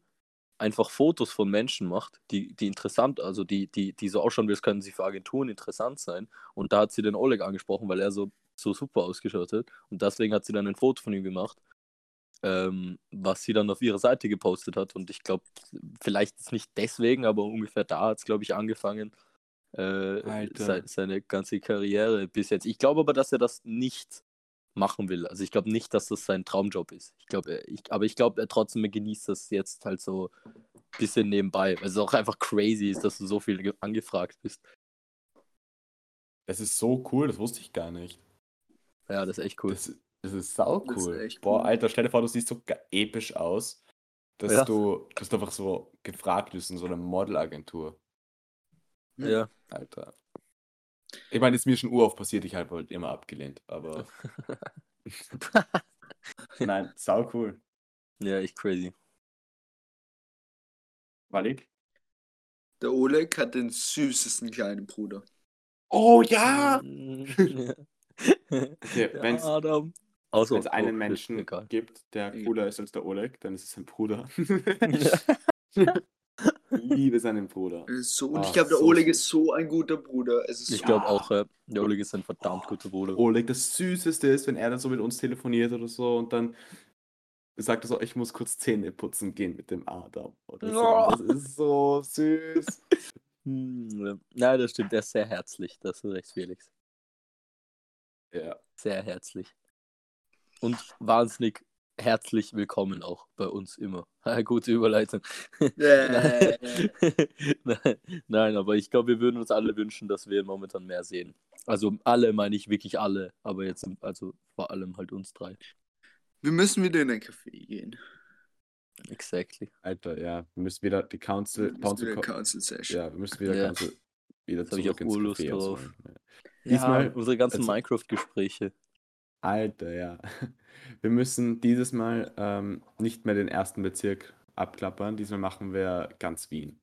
einfach Fotos von Menschen macht, die, die interessant, also die, die, die so ausschauen, wie es können sie für Agenturen interessant sein. Und da hat sie den Oleg angesprochen, weil er so, so super ausgeschaut hat. Und deswegen hat sie dann ein Foto von ihm gemacht, ähm, was sie dann auf ihrer Seite gepostet hat. Und ich glaube, vielleicht ist nicht deswegen, aber ungefähr da hat es, glaube ich, angefangen, äh, se seine ganze Karriere bis jetzt. Ich glaube aber, dass er das nicht machen will. Also ich glaube nicht, dass das sein Traumjob ist. Ich glaube, ich, aber ich glaube, er trotzdem genießt das jetzt halt so ein bisschen nebenbei, weil es auch einfach crazy ist, dass du so viel ge- angefragt bist. Das ist so cool, das wusste ich gar nicht. Ja, das ist echt cool. Das, das ist sau Das ist cool. echt Boah, cool. Alter, stell dir vor, du siehst so episch aus, dass, Ja. du, dass du einfach so gefragt wirst in so einer Modelagentur. ja. Alter. Ich meine, ist mir schon urauf passiert, ich habe halt immer abgelehnt, aber [LAUGHS] nein, sau cool. ja, echt crazy. Wally? Der Oleg hat den süßesten kleinen Bruder. Oh ja! [LAUGHS] Mm, Okay, [LAUGHS] Wenn es einen oh, Menschen egal. gibt, der cooler ist als der Oleg, dann ist es sein Bruder. [LAUGHS] Liebe seinen Bruder. So, und Ah, ich glaube, der so Oleg süß. ist so ein guter Bruder. Es ist Ich so, glaube Ja. auch, äh, der Oleg ist ein verdammt guter Bruder. Oleg, das Süßeste ist, wenn er dann so mit uns telefoniert oder so und dann sagt er so, ich muss kurz Zähne putzen gehen mit dem Adam. Oder so. Oh. Das ist so süß. [LAUGHS] Hm, ja. Nein, das stimmt, er ist sehr herzlich. Das ist recht, Felix. Ja. Sehr herzlich. Und wahnsinnig herzlich willkommen auch bei uns immer. [LAUGHS] Gute Überleitung. [LAUGHS] Nein, nein, aber ich glaube, wir würden uns alle wünschen, dass wir momentan mehr sehen. Also alle meine ich wirklich alle, aber jetzt also vor allem halt uns drei. wir müssen wieder in ein Café gehen. Exactly. Alter, ja. Wir müssen wieder die Council, Council wieder Co- Council Session. ja, wir müssen wieder Ja. Council wieder hab ich zurück auch ins Café drauf. ausholen. Ja. Ja, Diesmal- unsere ganzen also- Minecraft-Gespräche. Alter, ja. [LAUGHS] Wir müssen dieses Mal ähm, nicht mehr den ersten Bezirk abklappern. Diesmal machen wir ganz Wien.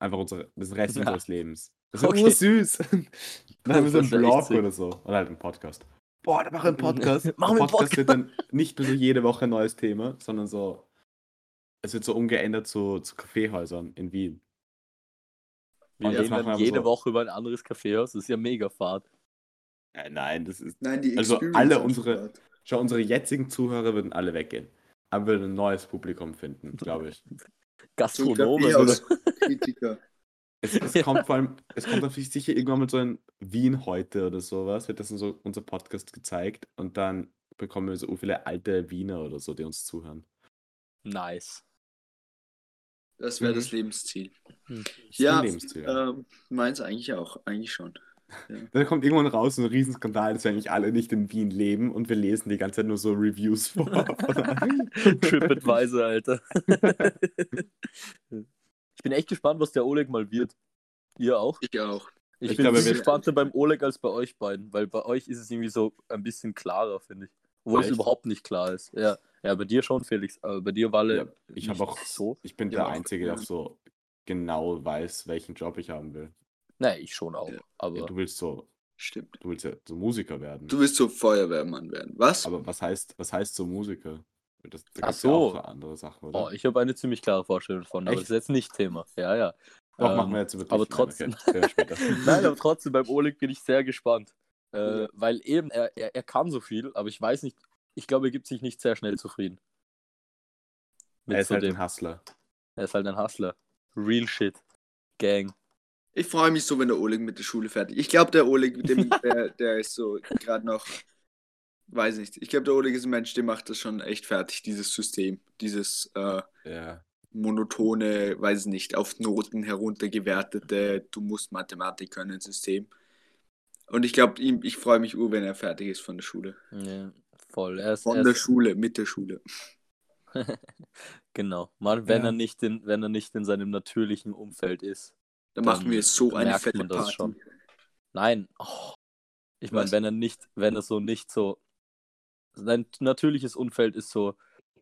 Einfach unsere, das Rest Ja. unseres Lebens. Das ist Okay. ursüß. [LAUGHS] Dann haben wir so einen Das ist echt Blog oder so. Oder halt einen Podcast. Boah, da machen wir einen Podcast. [LAUGHS] Machen wir einen Podcast wird dann nicht mehr so jede Woche ein neues Thema, sondern so. Es wird so umgeändert zu, zu Kaffeehäusern in Wien. Wir Und reden dann aber jede so. Woche über ein anderes Kaffeehaus. Das ist ja mega fad. Äh, nein, das ist. Nein, die Also alle unsere-. Schau, unsere jetzigen Zuhörer würden alle weggehen. Aber wir würden ein neues Publikum finden, glaube ich. [LAUGHS] So Gastronomen. oder? Kaffeehaus-Kritiker. Es, es Ja. kommt vor allem, es kommt natürlich sicher irgendwann mal so ein Wien heute oder sowas, wird das in so unser Podcast gezeigt und dann bekommen wir so viele alte Wiener oder so, die uns zuhören. Nice. Das wäre Mhm. das Lebensziel. Das ist Ja, Lebensziel. ja. Ähm, meins eigentlich auch, eigentlich schon. [LAUGHS] Dann kommt irgendwann raus so ein Riesenskandal, dass wir eigentlich alle nicht in Wien leben und wir lesen die ganze Zeit nur so Reviews vor. [LAUGHS] [LAUGHS] TripAdvisor, Alter. ich bin echt gespannt, was der Oleg mal wird. Ihr auch? Ich auch. Ich, Ich bin glaube, er gespannter beim Oleg als bei euch beiden, weil bei euch ist es irgendwie so ein bisschen klarer, finde ich. Obwohl es überhaupt nicht klar ist. Ja, ja bei dir schon, Felix. Aber bei dir, Walle, Ja, ich habe auch so. ich bin Ja, der Einzige, der ja. so genau weiß, welchen Job ich haben will. Nein, ich schon auch. Ja. Aber Ja, du willst so, Stimmt. du willst ja so Musiker werden. Du willst so Feuerwehrmann werden. Was? Aber was heißt, was heißt so Musiker? Das, da Ach ja so. so andere Sachen, oder? oh, ich habe eine ziemlich klare Vorstellung davon, aber Echt? das ist jetzt nicht Thema. Ja, ja. Doch, Ähm, machen wir jetzt über aber trotzdem-. [LAUGHS] Nein, aber trotzdem, beim Oleg bin ich sehr gespannt. Äh, Ja. Weil eben, er, er, er kann so viel, aber ich weiß nicht, ich glaube, er gibt sich nicht sehr schnell zufrieden. Mit er ist so halt dem. ein Hustler. Er ist halt ein Hustler. Real shit. Gang. Ich freue mich so, wenn der Oleg mit der Schule fertig Ich glaube, der Oleg, dem, [LAUGHS] der, der ist so gerade noch. Weiß nicht. Ich glaube, der Oleg ist ein Mensch, der macht das schon echt fertig, dieses System. Dieses äh, Ja. monotone, weiß nicht, auf Noten heruntergewertete, du musst Mathematik können System. Und ich glaube, ihm, ich freue mich ur, wenn er fertig ist von der Schule. Ja, voll. Er ist, Von er der ist, Schule, mit der Schule. [LAUGHS] genau. Man, wenn, Ja. er nicht in, wenn er nicht in seinem natürlichen Umfeld ist. Dann Dann machen wir so eine fette Party. schon. Nein. Oh. Ich meine, wenn er nicht, wenn er so nicht so. Sein natürliches Umfeld ist so,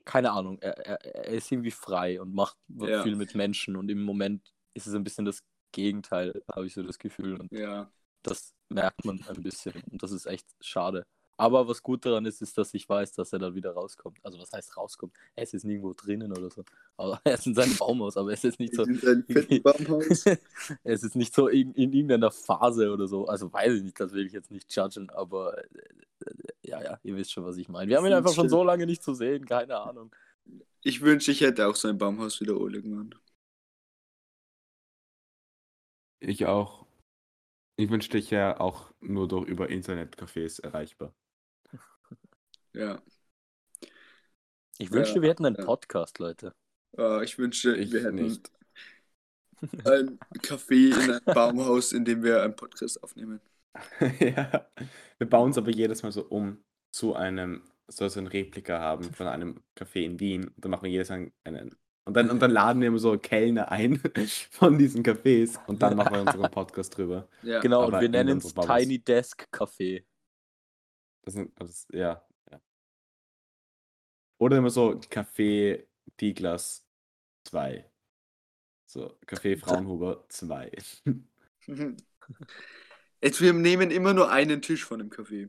keine Ahnung, er, er, er ist irgendwie frei und macht Ja. viel mit Menschen und im Moment ist es ein bisschen das Gegenteil, habe ich so das Gefühl. Und Ja. Das merkt man ein bisschen und das ist echt schade. Aber was gut daran ist, ist, dass ich weiß, dass er dann wieder rauskommt. Also was heißt rauskommt? Er ist jetzt nirgendwo drinnen oder so. Aber er ist in seinem Baumhaus, aber es ist nicht so. In seinem fetten [LAUGHS] Baumhaus. es [LAUGHS] ist nicht so in, in irgendeiner Phase oder so. Also weiß ich nicht, das will ich jetzt nicht judgen, aber äh, ja, ja, ihr wisst schon, was ich meine. Wir haben ihn einfach schon so lange nicht zu sehen, keine Ahnung. Ich wünsche, ich hätte auch so ein Baumhaus wie der Oleg, Mann. Ich auch. Ich wünschte, ich wäre auch nur durch über Internetcafés erreichbar. [LAUGHS] Ja. Ich Ja, wünschte, wir hätten einen ja. Podcast, Leute. Äh, ich wünschte, Ich wir hätten nicht. [LAUGHS] ein Café in einem [LAUGHS] Baumhaus, in dem wir einen Podcast aufnehmen. ja. Wir bauen es aber jedes Mal so um zu einem, soll so ein Replika haben von einem Café in Wien. Dann machen wir jedes Mal einen. Und dann, und dann laden wir immer so Kellner ein [LAUGHS] von diesen Cafés und dann machen wir unseren Podcast drüber. Ja. Genau, aber und wir nennen es. Tiny Desk Café. Das sind, das, ja, ja. Oder immer so Café Tiglas 2. So, Café [LAUGHS] Fraunhuber 2. [LAUGHS] Jetzt, wir nehmen immer nur einen Tisch von dem Café.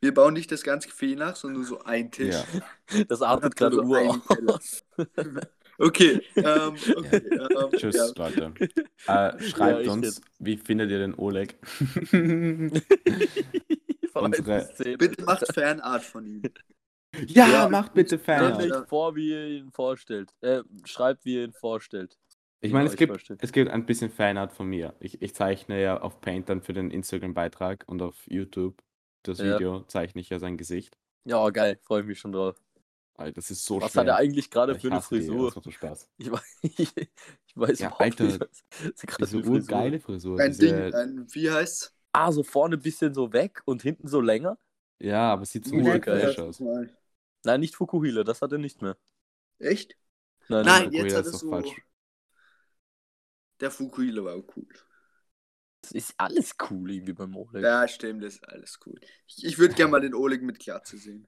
Wir bauen nicht das ganze Café nach, sondern nur so einen Tisch. Ja. Das artet Also gerade Uhr einen Teller. aus. Okay, [LAUGHS] ähm, okay ähm, Tschüss, ja. Leute. [LAUGHS] Äh, schreibt ich uns, jetzt. wie findet ihr den Oleg? [LAUGHS] Von Unsere-. Bitte macht Fanart von ihm. ja, Ja. macht bitte Stellt Fan. euch Ja. vor, wie ihr ihn vorstellt. Äh, schreibt, wie ihr ihn vorstellt. Ich meine, es gibt, vorstellt. es gibt ein bisschen Fanart von mir. Ich, ich zeichne ja auf Paint dann für den Instagram-Beitrag und auf YouTube das Ja. Video zeichne ich ja sein Gesicht. Ja, geil, freue ich mich schon drauf. Alter, das ist so Was schwer. hat er eigentlich gerade Ich für eine hasse die, Frisur? Das macht so Spaß. [LAUGHS] Ich weiß, ich, weiß Ja, überhaupt Alter, nicht, was sie gerade für eine Frisur urgeile Frisur. Ein diese, Ding, ein, wie heißt's? Ah, so vorne ein bisschen so weg und hinten so länger? Ja, aber sieht so das aus. Nein, nicht Fukuhila, das hat er nicht mehr. Echt? Nein, Nein, jetzt hat ist er so. falsch. Der Fukuhila war auch cool. Es ist alles cool irgendwie beim Oleg. Ja, stimmt, das ist alles cool. Ich, ich würde gerne mal den Oleg mit Glatze sehen.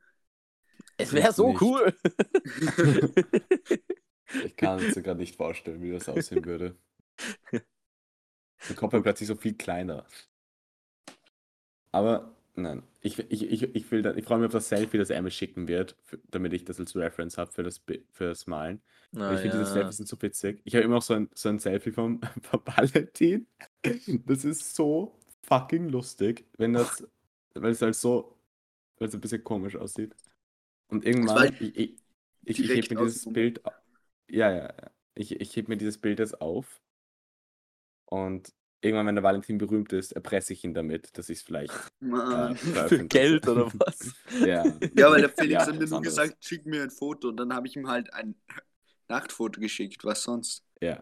Es wäre so Nicht. cool. [LAUGHS] Ich kann es gerade nicht vorstellen, wie das aussehen würde. Der Kopf wäre plötzlich so viel kleiner. Aber nein, ich, ich, ich, ich, will da, ich freue mich auf das Selfie, das er mir schicken wird, für, damit ich das als Reference habe für das, für das Malen. Na, ich finde diese ja. Selfies sind so witzig. Ich habe immer noch so ein, so ein Selfie vom, [LAUGHS] vom Valentin. Das ist so fucking lustig, wenn das, weil es halt so, weil es ein bisschen komisch aussieht. Und irgendwann, ich, ich, ich, ich direkt heb mir dieses Bild, ja, ja, ja. Ich, ich heb mir dieses Bild jetzt auf und irgendwann, wenn der Valentin berühmt ist, erpresse ich ihn damit, dass ich es vielleicht äh. Für. Geld oder [LAUGHS] was? Ja, Ja, weil der Felix Ja, hat mir nur gesagt, schick mir ein Foto. Und dann habe ich ihm halt ein Nachtfoto geschickt. Was sonst? ja.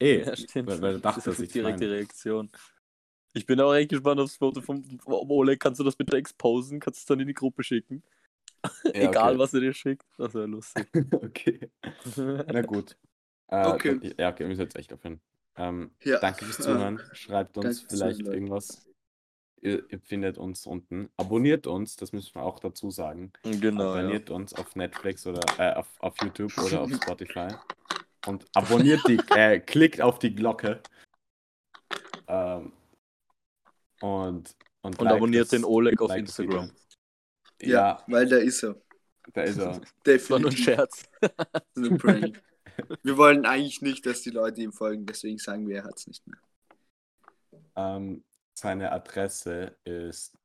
Eh, Ja, stimmt. weil, weil er dachte, das dass ist ich die direkte meine. Reaktion. Ich bin auch echt gespannt aufs Foto vom vom Oleg. Kannst du das bitte exposen? Kannst du es dann in die Gruppe schicken? [LAUGHS] Ja, Egal, okay. was er dir schickt. Das wäre lustig. [LAUGHS] okay. Na gut. Äh, Okay. Dann, ja, okay, wir müssen jetzt echt aufhören. Ähm, Ja. danke fürs [LAUGHS] Zuhören. Schreibt uns danke vielleicht Zuhören, irgendwas. Ihr, ihr findet uns unten. Abonniert uns, das müssen wir auch dazu sagen. genau. Ja. Abonniert uns auf Netflix oder äh, auf, auf YouTube oder auf Spotify. Und abonniert die, äh, klickt auf die Glocke. Ähm, und, und, Und liked abonniert das- den Oleg auf liked das Instagram. Ja, Ja, weil da ist er. da ist er. Das war nur ein Definitiv Scherz. ein Prank. Wir wollen eigentlich nicht, dass die Leute ihm folgen, deswegen sagen wir, er hat es nicht mehr. Ähm, seine Adresse ist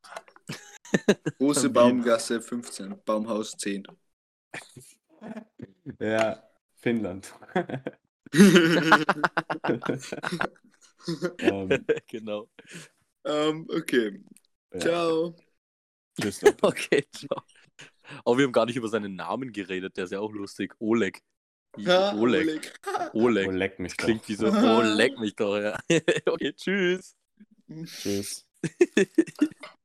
[LAUGHS] Große. Baumgasse 15, Baumhaus 10. [LAUGHS] ja, Finnland. [LAUGHS] ähm, genau. ähm, okay. ja. Ciao. Tschüss, [LAUGHS] Leute. Okay, ciao. Aber wir haben gar nicht über seinen Namen geredet, der ist ja auch lustig. Oleg. Ja, Oleg. Oleg. Oh, Oleg. leck mich Klingt doch. wie so, [LAUGHS] oh, leck mich doch, ja. [LAUGHS] okay, tschüss. Tschüss.